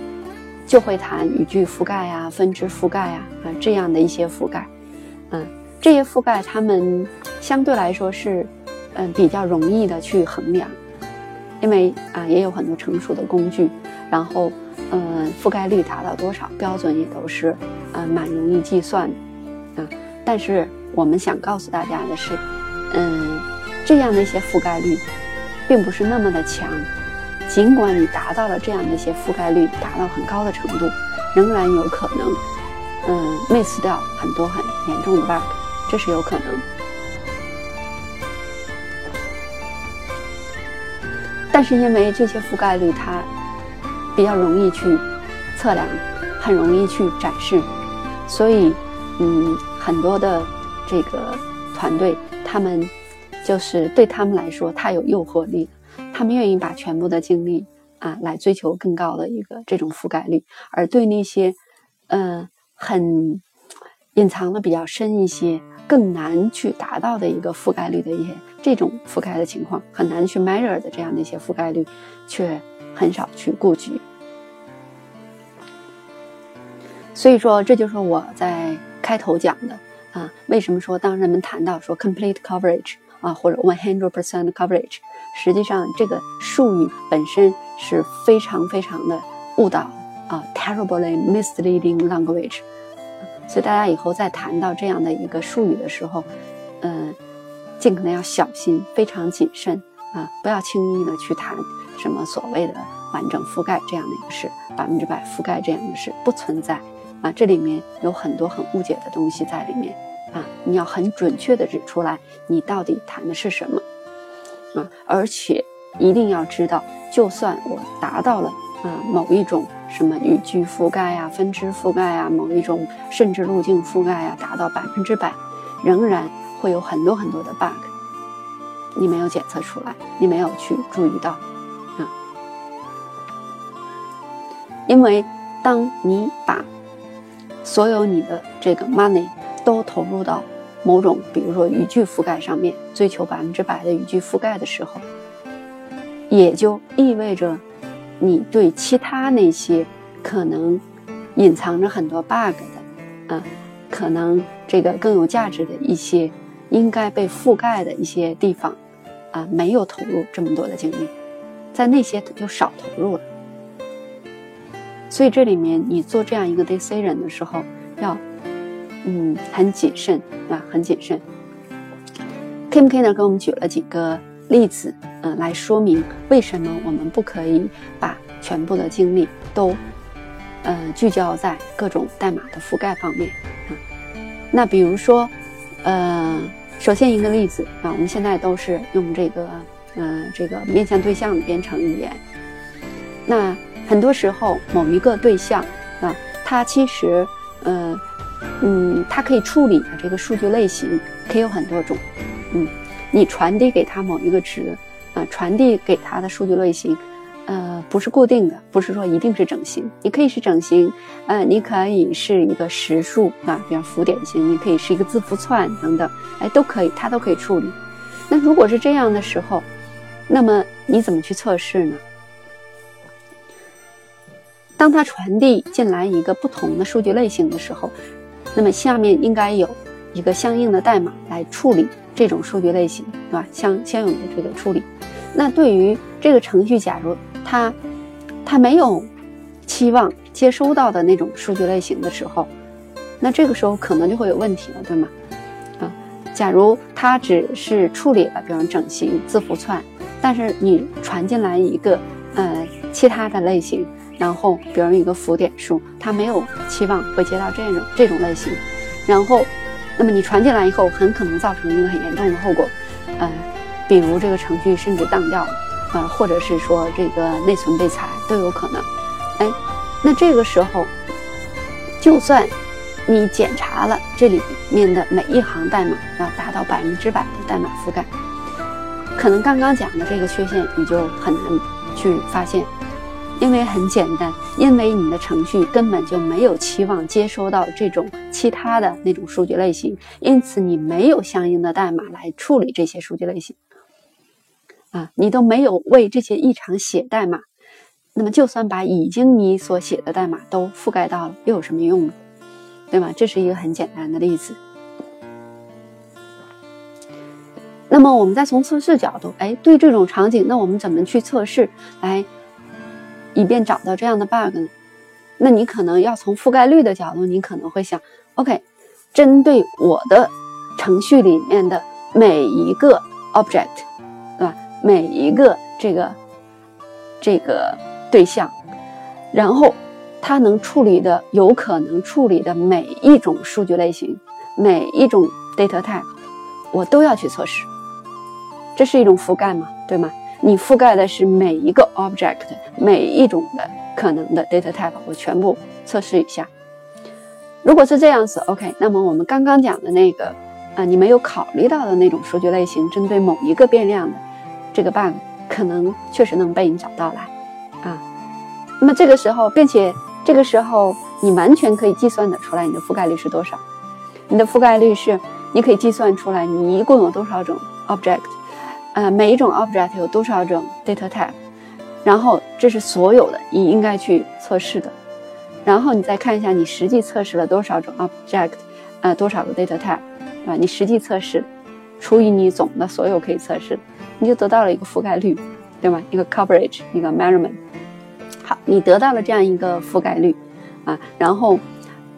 [SPEAKER 1] 就会谈语句覆盖啊、分支覆盖啊啊这样的一些覆盖。嗯，这些覆盖他们相对来说是嗯比较容易的去衡量，因为啊也有很多成熟的工具，然后嗯覆盖率达到多少标准也都是呃蛮容易计算的啊。但是我们想告诉大家的是，嗯这样的一些覆盖率。并不是那么的强，尽管你达到了这样的一些覆盖率，达到很高的程度，仍然有可能，嗯，miss 掉很多很严重的 bug，这是有可能。但是因为这些覆盖率它比较容易去测量，很容易去展示，所以，嗯，很多的这个团队他们。就是对他们来说太有诱惑力了，他们愿意把全部的精力啊来追求更高的一个这种覆盖率，而对那些，呃，很隐藏的比较深一些、更难去达到的一个覆盖率的一些这种覆盖的情况，很难去 measure 的这样的一些覆盖率，却很少去顾及。所以说，这就是我在开头讲的啊，为什么说当人们谈到说 complete coverage。啊，或者 one hundred percent coverage，实际上这个术语本身是非常非常的误导啊，terribly misleading language。所以大家以后在谈到这样的一个术语的时候，嗯，尽可能要小心，非常谨慎啊，不要轻易的去谈什么所谓的完整覆盖这样的一个事，百分之百覆盖这样的事不存在啊，这里面有很多很误解的东西在里面。啊，你要很准确的指出来，你到底谈的是什么，啊，而且一定要知道，就算我达到了啊某一种什么语句覆盖呀、分支覆盖呀、某一种甚至路径覆盖呀，达到百分之百，仍然会有很多很多的 bug，你没有检测出来，你没有去注意到啊，因为当你把所有你的这个 money 都投入到某种，比如说语句覆盖上面，追求百分之百的语句覆盖的时候，也就意味着你对其他那些可能隐藏着很多 bug 的，啊，可能这个更有价值的一些应该被覆盖的一些地方，啊，没有投入这么多的精力，在那些就少投入了。所以这里面你做这样一个 decision 的时候，要。嗯，很谨慎啊，很谨慎。Kim K 呢给我们举了几个例子，嗯，来说明为什么我们不可以把全部的精力都，呃，聚焦在各种代码的覆盖方面啊。那比如说，呃，首先一个例子啊，我们现在都是用这个，嗯，这个面向对象的编程语言。那很多时候，某一个对象啊，它其实，呃。嗯，它可以处理的这个数据类型可以有很多种。嗯，你传递给它某一个值，啊，传递给它的数据类型，呃，不是固定的，不是说一定是整形。你可以是整形，呃，你可以是一个实数啊，比方浮点型，你可以是一个字符串等等，哎，都可以，它都可以处理。那如果是这样的时候，那么你怎么去测试呢？当它传递进来一个不同的数据类型的时候。那么下面应该有一个相应的代码来处理这种数据类型，对吧？相相应的这个处理。那对于这个程序，假如它它没有期望接收到的那种数据类型的时候，那这个时候可能就会有问题了，对吗？啊，假如它只是处理了，比如整形、字符串，但是你传进来一个呃其他的类型。然后，比如一个浮点数，它没有期望会接到这种这种类型，然后，那么你传进来以后，很可能造成一个很严重的后果，呃，比如这个程序甚至当掉，呃，或者是说这个内存被裁都有可能。哎，那这个时候，就算你检查了这里面的每一行代码，要达到百分之百的代码覆盖，可能刚刚讲的这个缺陷你就很难去发现。因为很简单，因为你的程序根本就没有期望接收到这种其他的那种数据类型，因此你没有相应的代码来处理这些数据类型，啊，你都没有为这些异常写代码，那么就算把已经你所写的代码都覆盖到了，又有什么用呢？对吗？这是一个很简单的例子。那么我们再从测试角度，哎，对这种场景，那我们怎么去测试来？以便找到这样的 bug，呢那你可能要从覆盖率的角度，你可能会想，OK，针对我的程序里面的每一个 object，对吧？每一个这个这个对象，然后它能处理的、有可能处理的每一种数据类型、每一种 data type，我都要去测试，这是一种覆盖嘛？对吗？你覆盖的是每一个 object，每一种的可能的 data type，我全部测试一下。如果是这样子，OK，那么我们刚刚讲的那个，啊，你没有考虑到的那种数据类型，针对某一个变量的这个 bug，可能确实能被你找到来，啊，那么这个时候，并且这个时候你完全可以计算的出来你的覆盖率是多少。你的覆盖率是，你可以计算出来你一共有多少种 object。呃，每一种 object 有多少种 data type，然后这是所有的你应该去测试的，然后你再看一下你实际测试了多少种 object，呃，多少个 data type，对吧？你实际测试除以你总的所有可以测试，你就得到了一个覆盖率，对吗？一个 coverage，一个 measurement。好，你得到了这样一个覆盖率啊，然后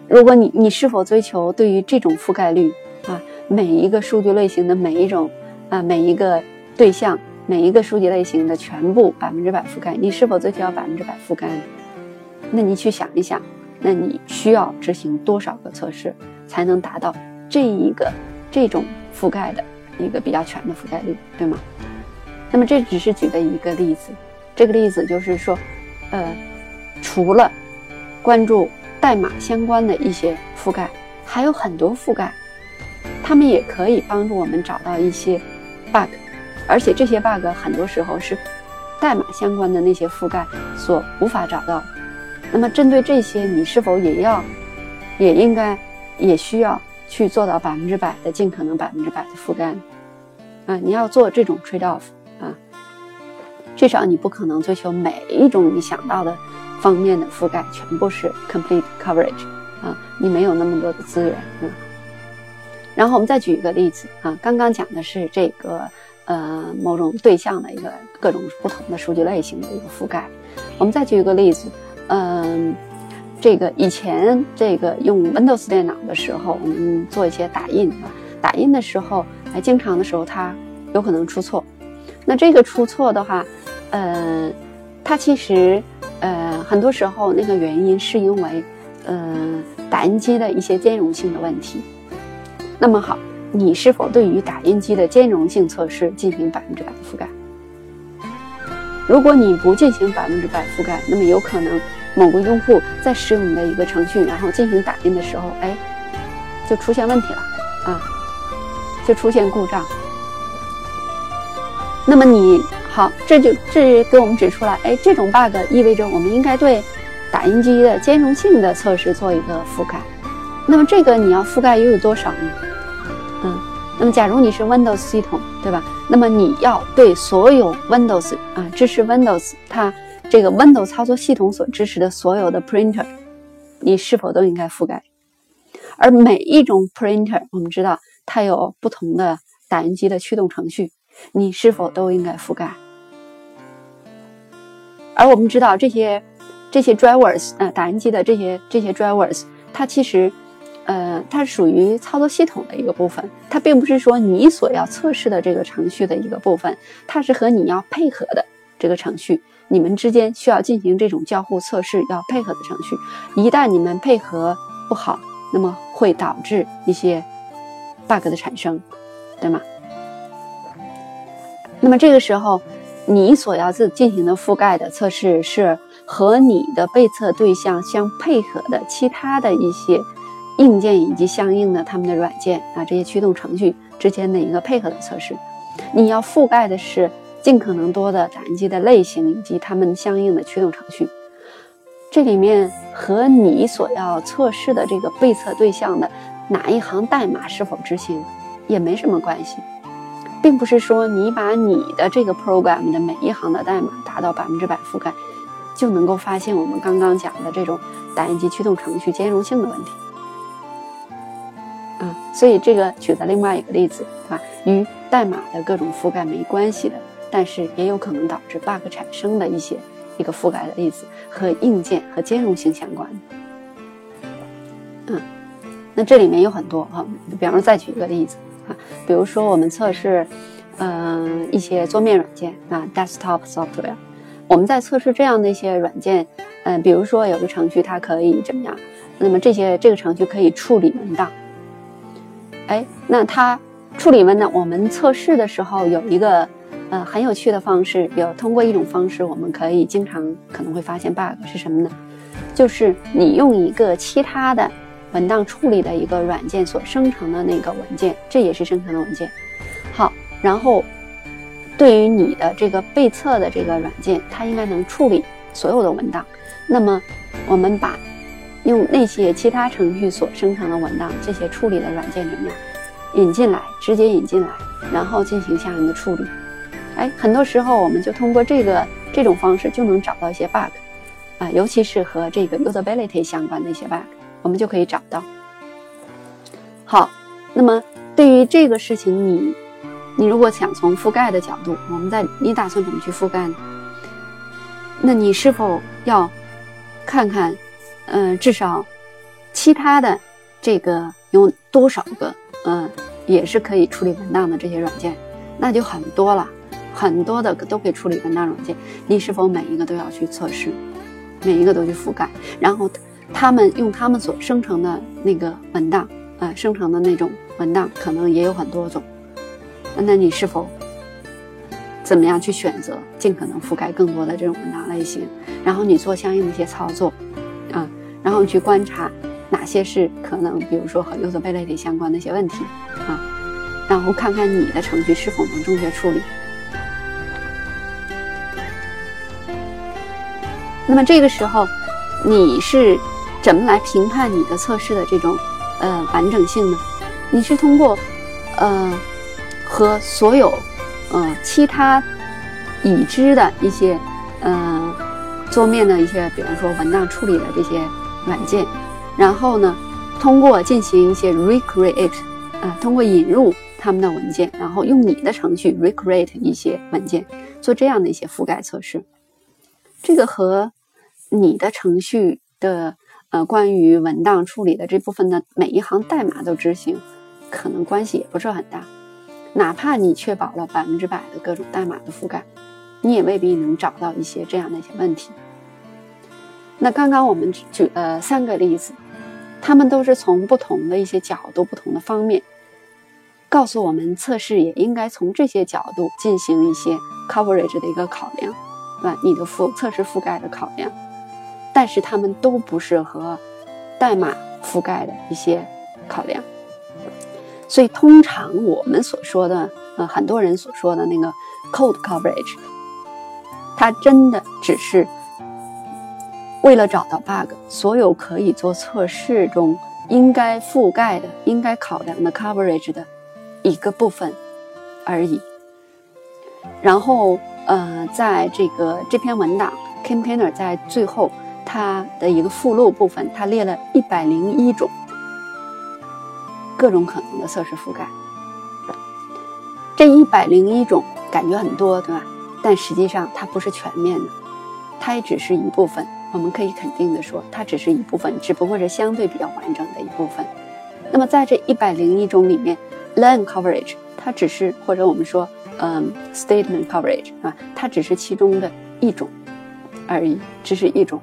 [SPEAKER 1] 如果你你是否追求对于这种覆盖率啊，每一个数据类型的每一种啊，每一个对象每一个书籍类型的全部百分之百覆盖，你是否追求百分之百覆盖呢？那你去想一想，那你需要执行多少个测试才能达到这一个这种覆盖的一个比较全的覆盖率，对吗？那么这只是举的一个例子，这个例子就是说，呃，除了关注代码相关的一些覆盖，还有很多覆盖，他们也可以帮助我们找到一些 bug，而且这些 bug 很多时候是代码相关的那些覆盖所无法找到。那么针对这些，你是否也要，也应该，也需要去做到百分之百的尽可能百分之百的覆盖？啊，你要做这种 trade off 啊，至少你不可能追求每一种你想到的方面的覆盖全部是 complete coverage 啊，你没有那么多的资源啊。然后我们再举一个例子啊，刚刚讲的是这个呃某种对象的一个各种不同的数据类型的一个覆盖，我们再举一个例子。嗯，这个以前这个用 Windows 电脑的时候，我们做一些打印啊，打印的时候，还，经常的时候它有可能出错。那这个出错的话，呃，它其实呃很多时候那个原因是因为呃打印机的一些兼容性的问题。那么好，你是否对于打印机的兼容性测试进行百分之百的覆盖？如果你不进行百分之百覆盖，那么有可能某个用户在使用你的一个程序，然后进行打印的时候，哎，就出现问题了啊，就出现故障。那么你好，这就这给我们指出来，哎，这种 bug 意味着我们应该对打印机的兼容性的测试做一个覆盖。那么这个你要覆盖又有多少呢？假如你是 Windows 系统，对吧？那么你要对所有 Windows 啊支持 Windows 它这个 Windows 操作系统所支持的所有的 printer，你是否都应该覆盖？而每一种 printer，我们知道它有不同的打印机的驱动程序，你是否都应该覆盖？而我们知道这些这些 drivers 啊，打印机的这些这些 drivers，它其实。呃，它属于操作系统的一个部分，它并不是说你所要测试的这个程序的一个部分，它是和你要配合的这个程序，你们之间需要进行这种交互测试要配合的程序。一旦你们配合不好，那么会导致一些 bug 的产生，对吗？那么这个时候，你所要自进行的覆盖的测试是和你的被测对象相配合的其他的一些。硬件以及相应的他们的软件啊，这些驱动程序之间的一个配合的测试，你要覆盖的是尽可能多的打印机的类型以及他们相应的驱动程序。这里面和你所要测试的这个被测对象的哪一行代码是否执行也没什么关系，并不是说你把你的这个 program 的每一行的代码达到百分之百覆盖，就能够发现我们刚刚讲的这种打印机驱动程序兼容性的问题。所以这个举的另外一个例子，对吧？与代码的各种覆盖没关系的，但是也有可能导致 bug 产生的一些一个覆盖的例子，和硬件和兼容性相关。嗯，那这里面有很多哈，比方说再举一个例子啊，比如说我们测试，嗯，一些桌面软件啊，desktop software，我们在测试这样的一些软件，嗯，比如说有个程序它可以怎么样？那么这些这个程序可以处理文档。哎，那它处理文档，我们测试的时候有一个呃很有趣的方式，有通过一种方式，我们可以经常可能会发现 bug 是什么呢？就是你用一个其他的文档处理的一个软件所生成的那个文件，这也是生成的文件。好，然后对于你的这个被测的这个软件，它应该能处理所有的文档。那么我们把。用那些其他程序所生成的文档，这些处理的软件里面？引进来，直接引进来，然后进行相应的处理。哎，很多时候我们就通过这个这种方式就能找到一些 bug，啊，尤其是和这个 usability 相关的一些 bug，我们就可以找到。好，那么对于这个事情，你你如果想从覆盖的角度，我们在你打算怎么去覆盖呢？那你是否要看看？嗯，至少其他的这个有多少个？嗯，也是可以处理文档的这些软件，那就很多了，很多的都可以处理文档软件。你是否每一个都要去测试，每一个都去覆盖？然后他们用他们所生成的那个文档，呃，生成的那种文档可能也有很多种。那你是否怎么样去选择，尽可能覆盖更多的这种文档类型，然后你做相应的一些操作，啊，然后去观察哪些是可能，比如说和 usability 相关的一些问题，啊，然后看看你的程序是否能正确处理。那么这个时候，你是怎么来评判你的测试的这种呃完整性呢？你是通过呃和所有呃其他已知的一些呃桌面的一些，比方说文档处理的这些软件，然后呢通过进行一些 recreate 啊，通过引入他们的文件，然后用你的程序 recreate 一些文件，做这样的一些覆盖测试，这个和你的程序的呃，关于文档处理的这部分的每一行代码都执行，可能关系也不是很大。哪怕你确保了百分之百的各种代码的覆盖，你也未必能找到一些这样的一些问题。那刚刚我们举了三个例子，他们都是从不同的一些角度、不同的方面，告诉我们测试也应该从这些角度进行一些 coverage 的一个考量，对吧？你的覆测试覆盖的考量。但是它们都不是和代码覆盖的一些考量，所以通常我们所说的，呃，很多人所说的那个 code coverage，它真的只是为了找到 bug，所有可以做测试中应该覆盖的、应该考量的 coverage 的一个部分而已。然后，呃，在这个这篇文档 campaigner 在最后。它的一个附录部分，它列了一百零一种各种可能的测试覆盖。这一百零一种感觉很多，对吧？但实际上它不是全面的，它也只是一部分。我们可以肯定的说，它只是一部分，只不过是相对比较完整的一部分。那么在这一百零一种里面，len coverage 它只是，或者我们说，嗯，statement coverage 啊，它只是其中的一种而已，只是一种。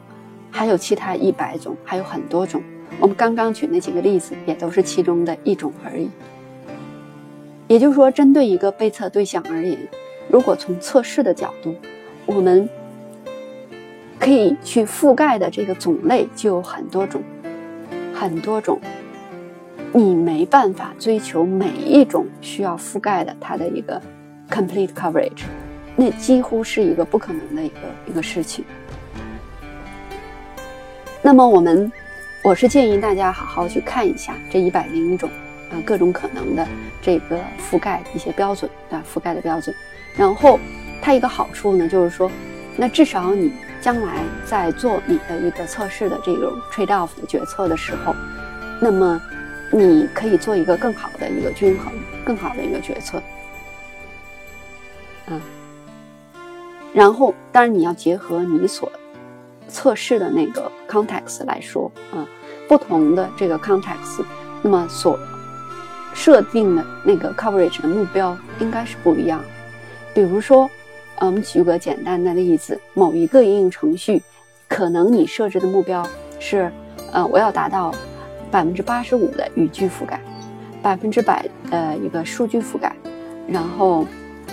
[SPEAKER 1] 还有其他一百种，还有很多种。我们刚刚举那几个例子，也都是其中的一种而已。也就是说，针对一个被测对象而言，如果从测试的角度，我们可以去覆盖的这个种类就有很多种，很多种。你没办法追求每一种需要覆盖的它的一个 complete coverage，那几乎是一个不可能的一个一个事情。那么我们，我是建议大家好好去看一下这一百零一种，啊各种可能的这个覆盖一些标准，啊？覆盖的标准。然后它一个好处呢，就是说，那至少你将来在做你的一个测试的这种 trade off 的决策的时候，那么你可以做一个更好的一个均衡，更好的一个决策。嗯，然后当然你要结合你所。测试的那个 context 来说，啊，不同的这个 context，那么所设定的那个 coverage 的目标应该是不一样。比如说，我们举个简单的例子，某一个应用程序，可能你设置的目标是，呃，我要达到百分之八十五的语句覆盖，百分之百的一个数据覆盖，然后。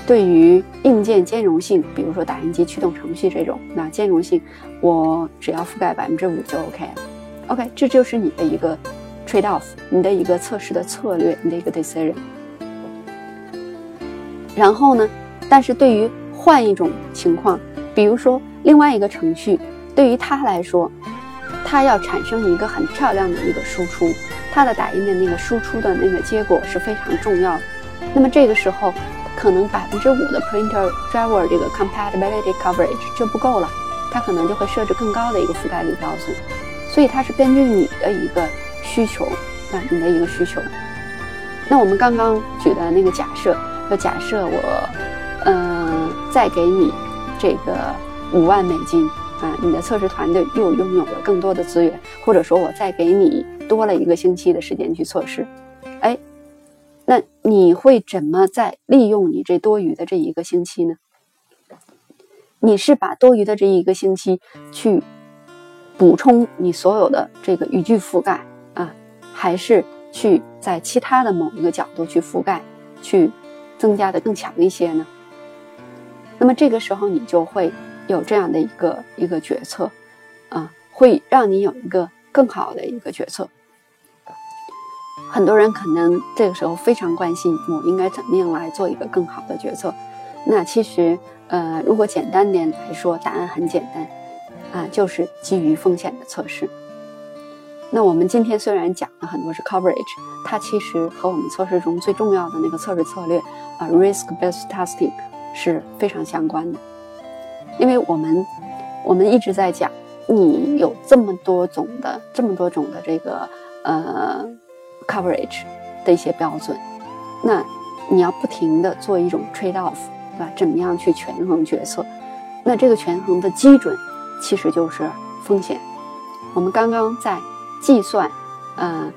[SPEAKER 1] 对于硬件兼容性，比如说打印机驱动程序这种，那兼容性我只要覆盖百分之五就 OK 了。OK，这就是你的一个 trade off，你的一个测试的策略，你的一个 decision。然后呢，但是对于换一种情况，比如说另外一个程序，对于它来说，它要产生一个很漂亮的一个输出，它的打印的那个输出的那个结果是非常重要的。那么这个时候。可能百分之五的 printer driver 这个 compatibility coverage 就不够了，它可能就会设置更高的一个覆盖率标准。所以它是根据你的一个需求，啊，你的一个需求。那我们刚刚举的那个假设，就假设我，再给你这个五万美金，啊，你的测试团队又拥有了更多的资源，或者说我再给你多了一个星期的时间去测试，哎。那你会怎么再利用你这多余的这一个星期呢？你是把多余的这一个星期去补充你所有的这个语句覆盖啊，还是去在其他的某一个角度去覆盖，去增加的更强一些呢？那么这个时候你就会有这样的一个一个决策，啊，会让你有一个更好的一个决策。很多人可能这个时候非常关心，我应该怎么样来做一个更好的决策？那其实，呃，如果简单点来说，答案很简单，啊，就是基于风险的测试。那我们今天虽然讲了很多是 coverage，它其实和我们测试中最重要的那个测试策略啊，risk-based testing 是非常相关的。因为我们我们一直在讲，你有这么多种的这么多种的这个呃 coverage 的一些标准，那你要不停的做一种 trade off，对吧？怎么样去权衡决策？那这个权衡的基准其实就是风险。我们刚刚在。计算，呃，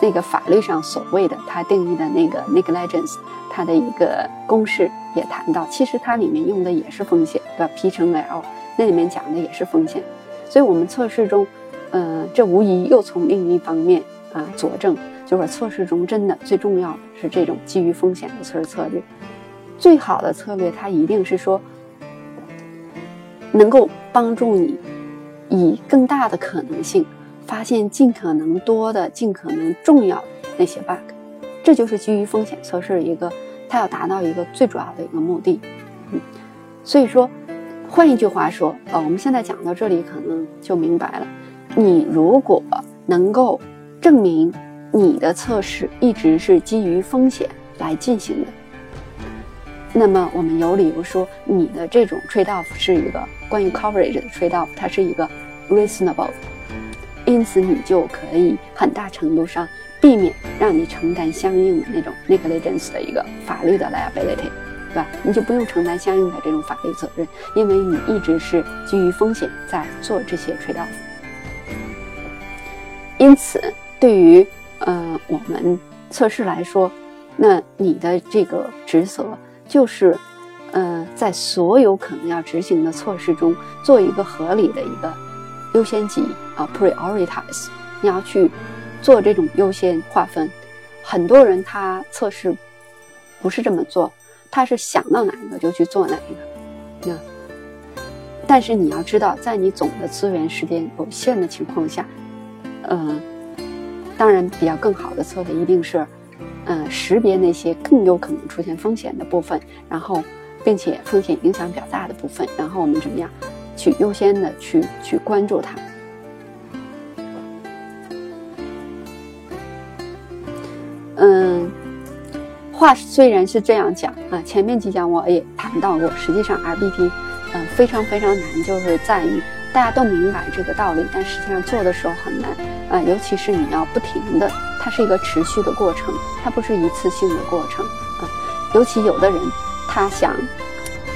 [SPEAKER 1] 那个法律上所谓的它定义的那个 negligence，它的一个公式也谈到，其实它里面用的也是风险，对吧？P 乘 L，那里面讲的也是风险。所以，我们测试中，呃，这无疑又从另一方面啊佐证，就是测试中真的最重要的是这种基于风险的测试策略。最好的策略，它一定是说能够帮助你以更大的可能性。发现尽可能多的、尽可能重要的那些 bug，这就是基于风险测试一个它要达到一个最主要的一个目的。嗯，所以说，换一句话说，呃，我们现在讲到这里，可能就明白了。你如果能够证明你的测试一直是基于风险来进行的，那么我们有理由说，你的这种 trade off 是一个关于 coverage 的 trade off，它是一个 reasonable。因此，你就可以很大程度上避免让你承担相应的那种 negligence 的一个法律的 liability，对吧？你就不用承担相应的这种法律责任，因为你一直是基于风险在做这些 trade off。因此，对于呃我们测试来说，那你的这个职责就是，呃，在所有可能要执行的措施中做一个合理的一个。优先级啊，prioritize，你要去做这种优先划分。很多人他测试不是这么做，他是想到哪一个就去做哪一个。那但是你要知道，在你总的资源时间有限的情况下，嗯，当然比较更好的策略一定是，嗯，识别那些更有可能出现风险的部分，然后并且风险影响比较大的部分，然后我们怎么样？去优先的去去关注它。嗯，话虽然是这样讲啊，前面几讲我也谈到过，实际上 RBT，嗯，非常非常难，就是在于大家都明白这个道理，但实际上做的时候很难啊，尤其是你要不停的，它是一个持续的过程，它不是一次性的过程啊，尤其有的人他想。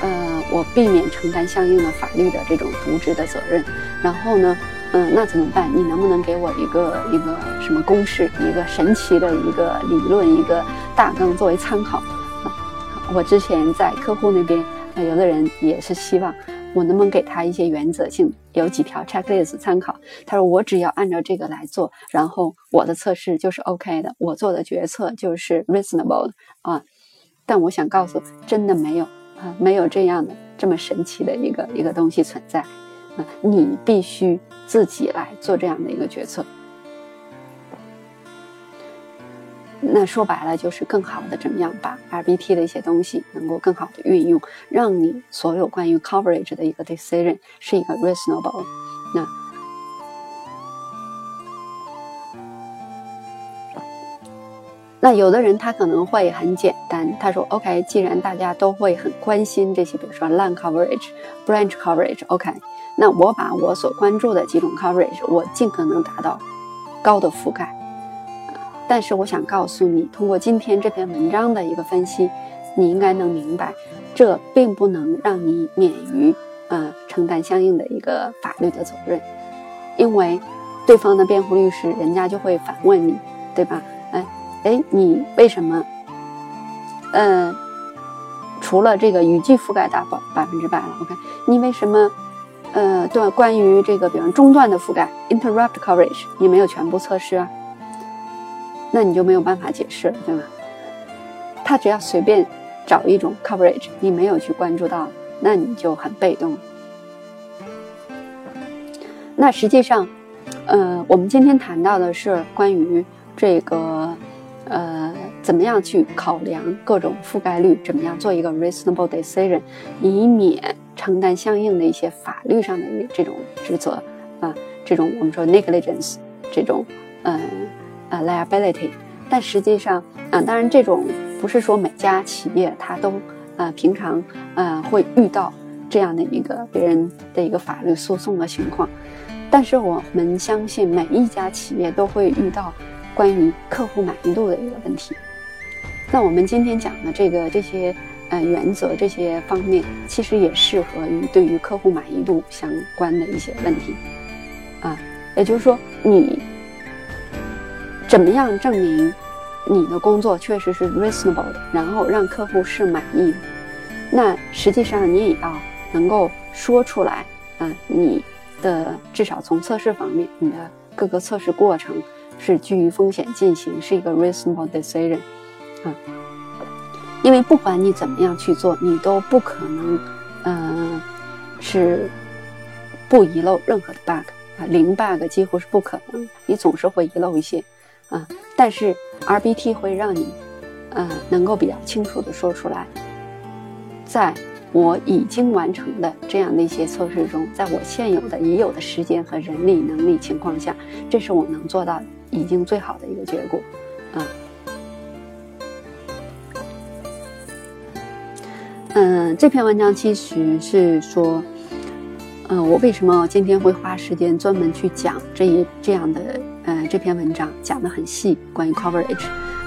[SPEAKER 1] 呃，我避免承担相应的法律的这种渎职的责任，然后呢，嗯，那怎么办？你能不能给我一个一个什么公式，一个神奇的一个理论，一个大纲作为参考啊？我之前在客户那边，有的人也是希望我能不能给他一些原则性，有几条 checklist 参考。他说我只要按照这个来做，然后我的测试就是 OK 的，我做的决策就是 reasonable 的啊。但我想告诉，真的没有。啊，没有这样的这么神奇的一个一个东西存在，啊，你必须自己来做这样的一个决策。那说白了就是更好的怎么样把 RBT 的一些东西能够更好的运用，让你所有关于 coverage 的一个 decision 是一个 reasonable。那。那有的人他可能会很简单，他说：“OK，既然大家都会很关心这些，比如说 line coverage、branch coverage，OK，那我把我所关注的几种 coverage，我尽可能达到高的覆盖。但是我想告诉你，通过今天这篇文章的一个分析，你应该能明白，这并不能让你免于呃承担相应的一个法律的责任，因为对方的辩护律师人家就会反问你，对吧？哎。”哎，你为什么？嗯，除了这个语句覆盖达百百分之百了，OK？你为什么？呃，对，关于这个，比方中断的覆盖 （interrupt coverage），你没有全部测试啊？那你就没有办法解释，对吗？他只要随便找一种 coverage，你没有去关注到，那你就很被动。那实际上，呃，我们今天谈到的是关于这个，呃，怎么样去考量各种覆盖率，怎么样做一个 reasonable decision，以免承担相应的一些法律上的这种职责啊，这种我们说 negligence 这种，嗯，呃 liability。但实际上，啊，当然这种不是说每家企业它都，呃，平常，呃，会遇到这样的一个别人的一个法律诉讼的情况。但是我们相信每一家企业都会遇到关于客户满意度的一个问题。那我们今天讲的这个这些呃原则这些方面，其实也适合于对于客户满意度相关的一些问题啊。也就是说，你怎么样证明你的工作确实是 reasonable 的，然后让客户是满意的？那实际上你也要能够说出来，嗯，你。的至少从测试方面，你的各个测试过程是基于风险进行，是一个 reasonable decision，啊，因为不管你怎么样去做，你都不可能，嗯，是不遗漏任何的 bug 啊，零 bug 几乎是不可能，你总是会遗漏一些，啊，但是 RBT 会让你，呃，能够比较清楚的说出来，在。我已经完成的这样的一些测试中，在我现有的已有的时间和人力能力情况下，这是我能做到已经最好的一个结果，啊，这篇文章其实是说，嗯，我为什么今天会花时间专门去讲这一这样的，呃，这篇文章讲的很细，关于 coverage，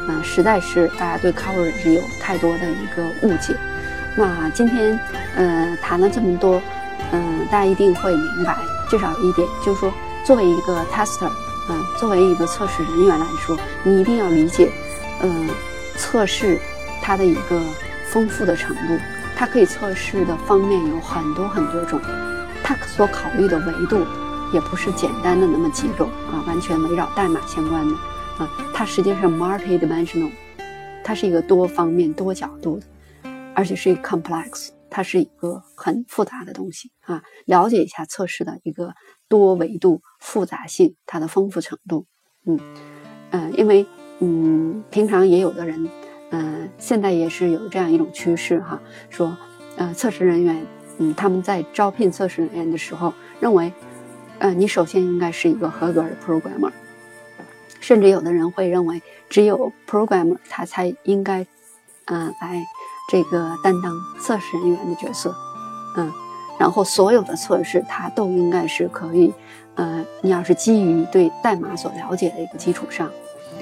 [SPEAKER 1] 嗯，实在是大家对 coverage 有太多的一个误解。那今天，呃，谈了这么多，嗯，大家一定会明白，至少一点，就是说，作为一个 tester，嗯，作为一个测试人员来说，你一定要理解，嗯，测试它的一个丰富的程度，它可以测试的方面有很多很多种，它所考虑的维度也不是简单的那么几种啊，完全围绕代码相关的啊，它实际上 multi-dimensional，它是一个多方面、多角度的。而且是一个 complex，它是一个很复杂的东西啊。了解一下测试的一个多维度复杂性，它的丰富程度。嗯嗯，因为嗯，平常也有的人，嗯，现在也是有这样一种趋势哈，说，呃，测试人员，嗯，他们在招聘测试人员的时候，认为，呃，你首先应该是一个合格的 programmer，甚至有的人会认为，只有 programmer 他才应该，嗯，来。这个担当测试人员的角色，嗯，然后所有的测试它都应该是可以，呃，你要是基于对代码所了解的一个基础上，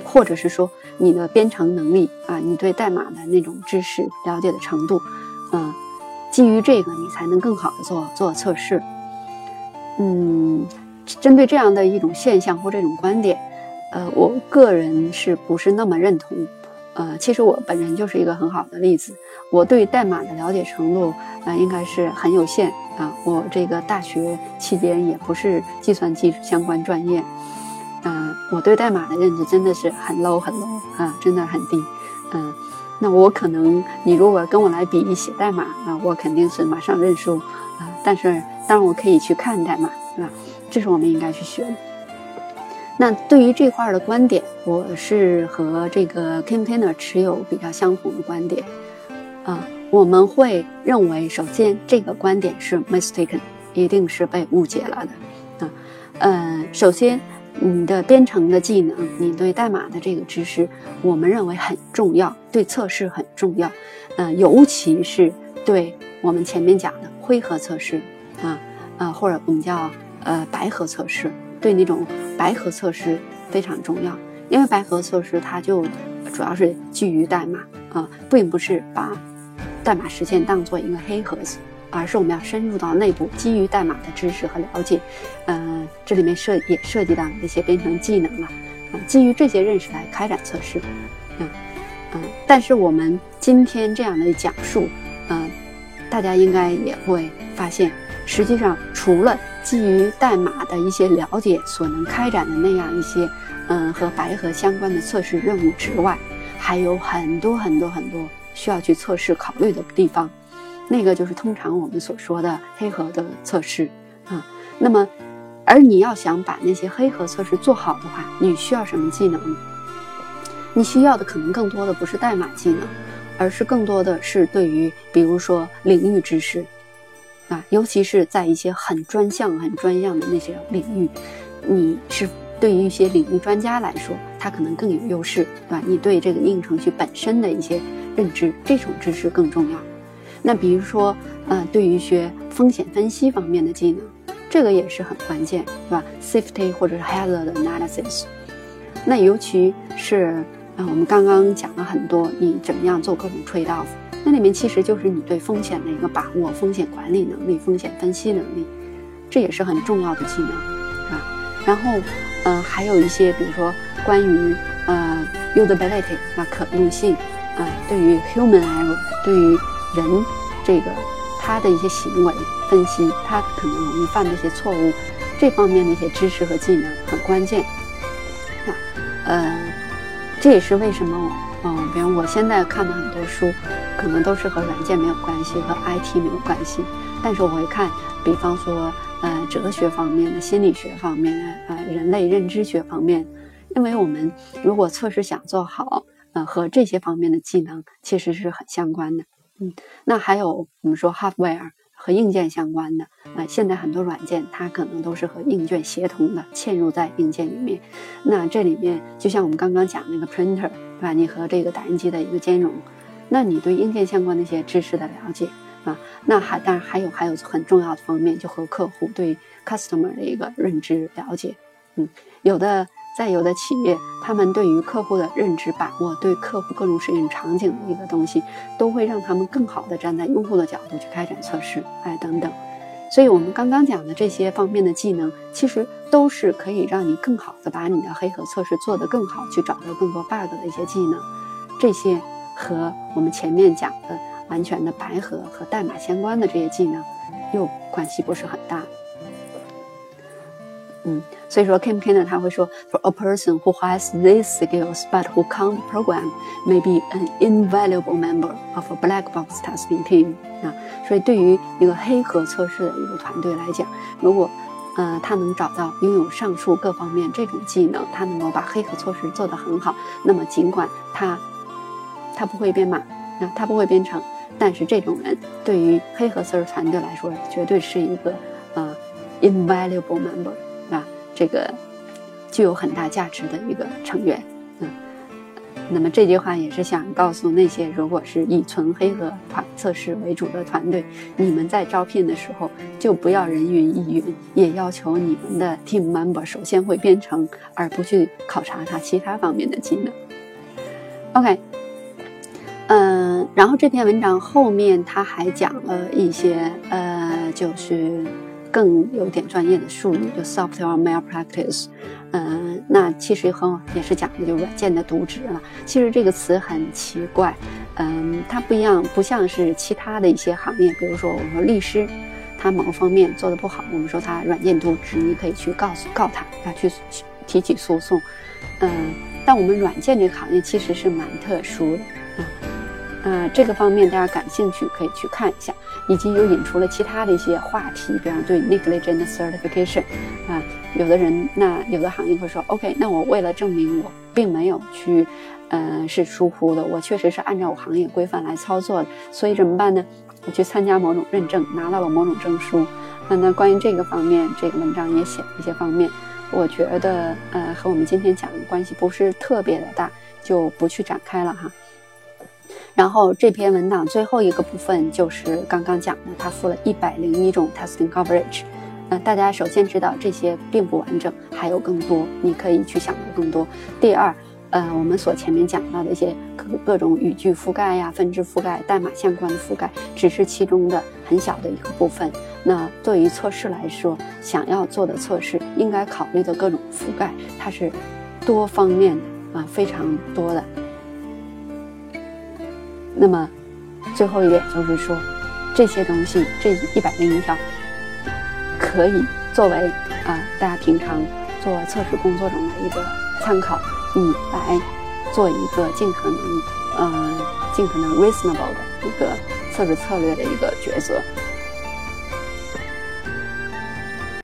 [SPEAKER 1] 或者是说你的编程能力啊，你对代码的那种知识了解的程度，嗯，基于这个你才能更好的做做测试，嗯，针对这样的一种现象或这种观点，呃，我个人是不是那么认同？呃，其实我本人就是一个很好的例子。我对代码的了解程度，呃，应该是很有限啊。我这个大学期间也不是计算机相关专业，啊，我对代码的认知真的是很 low 很 low 啊，真的很低。嗯，那我可能你如果跟我来比写代码，那我肯定是马上认输啊。但是当然我可以去看代码，是吧？这是我们应该去学的。那对于这块的观点，我是和这个 Kim Tanner 持有比较相同的观点，啊，我们会认为，首先这个观点是 mistaken，一定是被误解了的，啊，呃，首先你的编程的技能，你对代码的这个知识，我们认为很重要，对测试很重要，嗯，尤其是对我们前面讲的灰盒测试，啊，啊，或者我们叫呃白盒测试。对那种白盒测试非常重要，因为白盒测试它就主要是基于代码啊，并不是把代码实现当做一个黑盒子，而是我们要深入到内部，基于代码的知识和了解，嗯，这里面涉也涉及到一些编程技能了。啊，基于这些认识来开展测试，嗯嗯，但是我们今天这样的讲述，嗯，大家应该也会发现，实际上除了基于代码的一些了解所能开展的那样一些，嗯，和白盒相关的测试任务之外，还有很多很多很多需要去测试考虑的地方，那个就是通常我们所说的黑盒的测试啊。那么，而你要想把那些黑盒测试做好的话，你需要什么技能？你需要的可能更多的不是代码技能，而是更多的是对于比如说领域知识啊，尤其是在一些很专项、很专项的那些领域，你是对于一些领域专家来说，他可能更有优势，对吧？你对这个应用程序本身的一些认知，这种知识更重要。那比如说，呃，对于学风险分析方面的技能，这个也是很关键，对吧？Safety 或者是 hazard analysis，那尤其是。啊，我们刚刚讲了很多，你怎么样做各种 trade off，那里面其实就是你对风险的一个把握、风险管理能力、风险分析能力，这也是很重要的技能，啊。然后，嗯，还有一些，比如说关于呃 usability 啊可用性，啊，对于 human error，对于人这个他的一些行为分析，他可能容易犯的一些错误，这方面的一些知识和技能很关键，啊，呃。这也是为什么，嗯，比如我现在看的很多书，可能都是和软件没有关系，和 IT 没有关系。但是我会看，比方说，呃，哲学方面的、心理学方面的、呃，人类认知学方面，因为我们如果测试想做好，呃，和这些方面的技能其实是很相关的。那还有我们说 hardware。和硬件相关的啊，现在很多软件它可能都是和硬件协同的，嵌入在硬件里面。那这里面就像我们刚刚讲那个 printer，对吧？你和这个打印机的一个兼容，那你对硬件相关的一些知识的了解啊，那还当然还有还有很重要的方面，就和客户对 customer 的一个认知了解，嗯，有的。在有的企业，他们对于客户的认知把握，对客户各种使用场景的一个东西，都会让他们更好的站在用户的角度去开展测试，哎，等等。所以，我们刚刚讲的这些方面的技能，其实都是可以让你更好的把你的黑盒测试做得更好，去找到更多 bug 的一些技能。这些和我们前面讲的完全的白盒和代码相关的这些技能，又关系不是很大。嗯，所以说 Kim Kiner 他会说，For a person who has these skills but who can't program, may be an invaluable member of a black box testing team 啊。所以对于一个黑盒测试的一个团队来讲，如果呃他能找到拥有上述各方面这种技能，他能够把黑盒测试做得很好，那么尽管他他不会编码，啊他不会编程，但是这种人对于黑盒测试团队来说，绝对是一个呃 invaluable member。这个具有很大价值的一个成员，嗯，那么这句话也是想告诉那些如果是以纯黑盒团测试为主的团队，你们在招聘的时候就不要人云亦云，也要求你们的 team member 首先会编程，而不去考察他其他方面的技能。OK，嗯，然后这篇文章后面他还讲了一些，呃，就是。更有点专业的术语，就 software malpractice，嗯，那其实很也是讲的就软件的渎职了。其实这个词很奇怪，嗯，它不一样，不像是其他的一些行业，比如说我们说律师，他某个方面做的不好，我们说他软件渎职，你可以去告诉告他，啊，去提起诉讼，嗯，但我们软件这个行业其实是蛮特殊的，啊，啊，这个方面大家感兴趣可以去看一下。以及又引出了其他的一些话题，比方对 negligent certification，啊，有的人那有的行业会说，OK，那我为了证明我并没有去，呃，是疏忽的，我确实是按照我行业规范来操作的，所以怎么办呢？我去参加某种认证，拿到了某种证书。那那关于这个方面，这个文章也写了一些方面，我觉得呃和我们今天讲的关系不是特别的大，就不去展开了哈。然后这篇文档最后一个部分就是刚刚讲的，它附了一百零一种 testing coverage。那，大家首先知道这些并不完整，还有更多，你可以去想的更多。第二，呃，我们所前面讲到的一些各各种语句覆盖呀、分支覆盖、代码相关的覆盖，只是其中的很小的一个部分。那对于测试来说，想要做的测试应该考虑的各种覆盖，它是多方面的啊，非常多的。那么，最后一点就是说，这些东西这一百零一条，可以作为啊大家平常做测试工作中的一个参考，你来做一个尽可能呃尽可能 reasonable 的一个测试策略的一个抉择。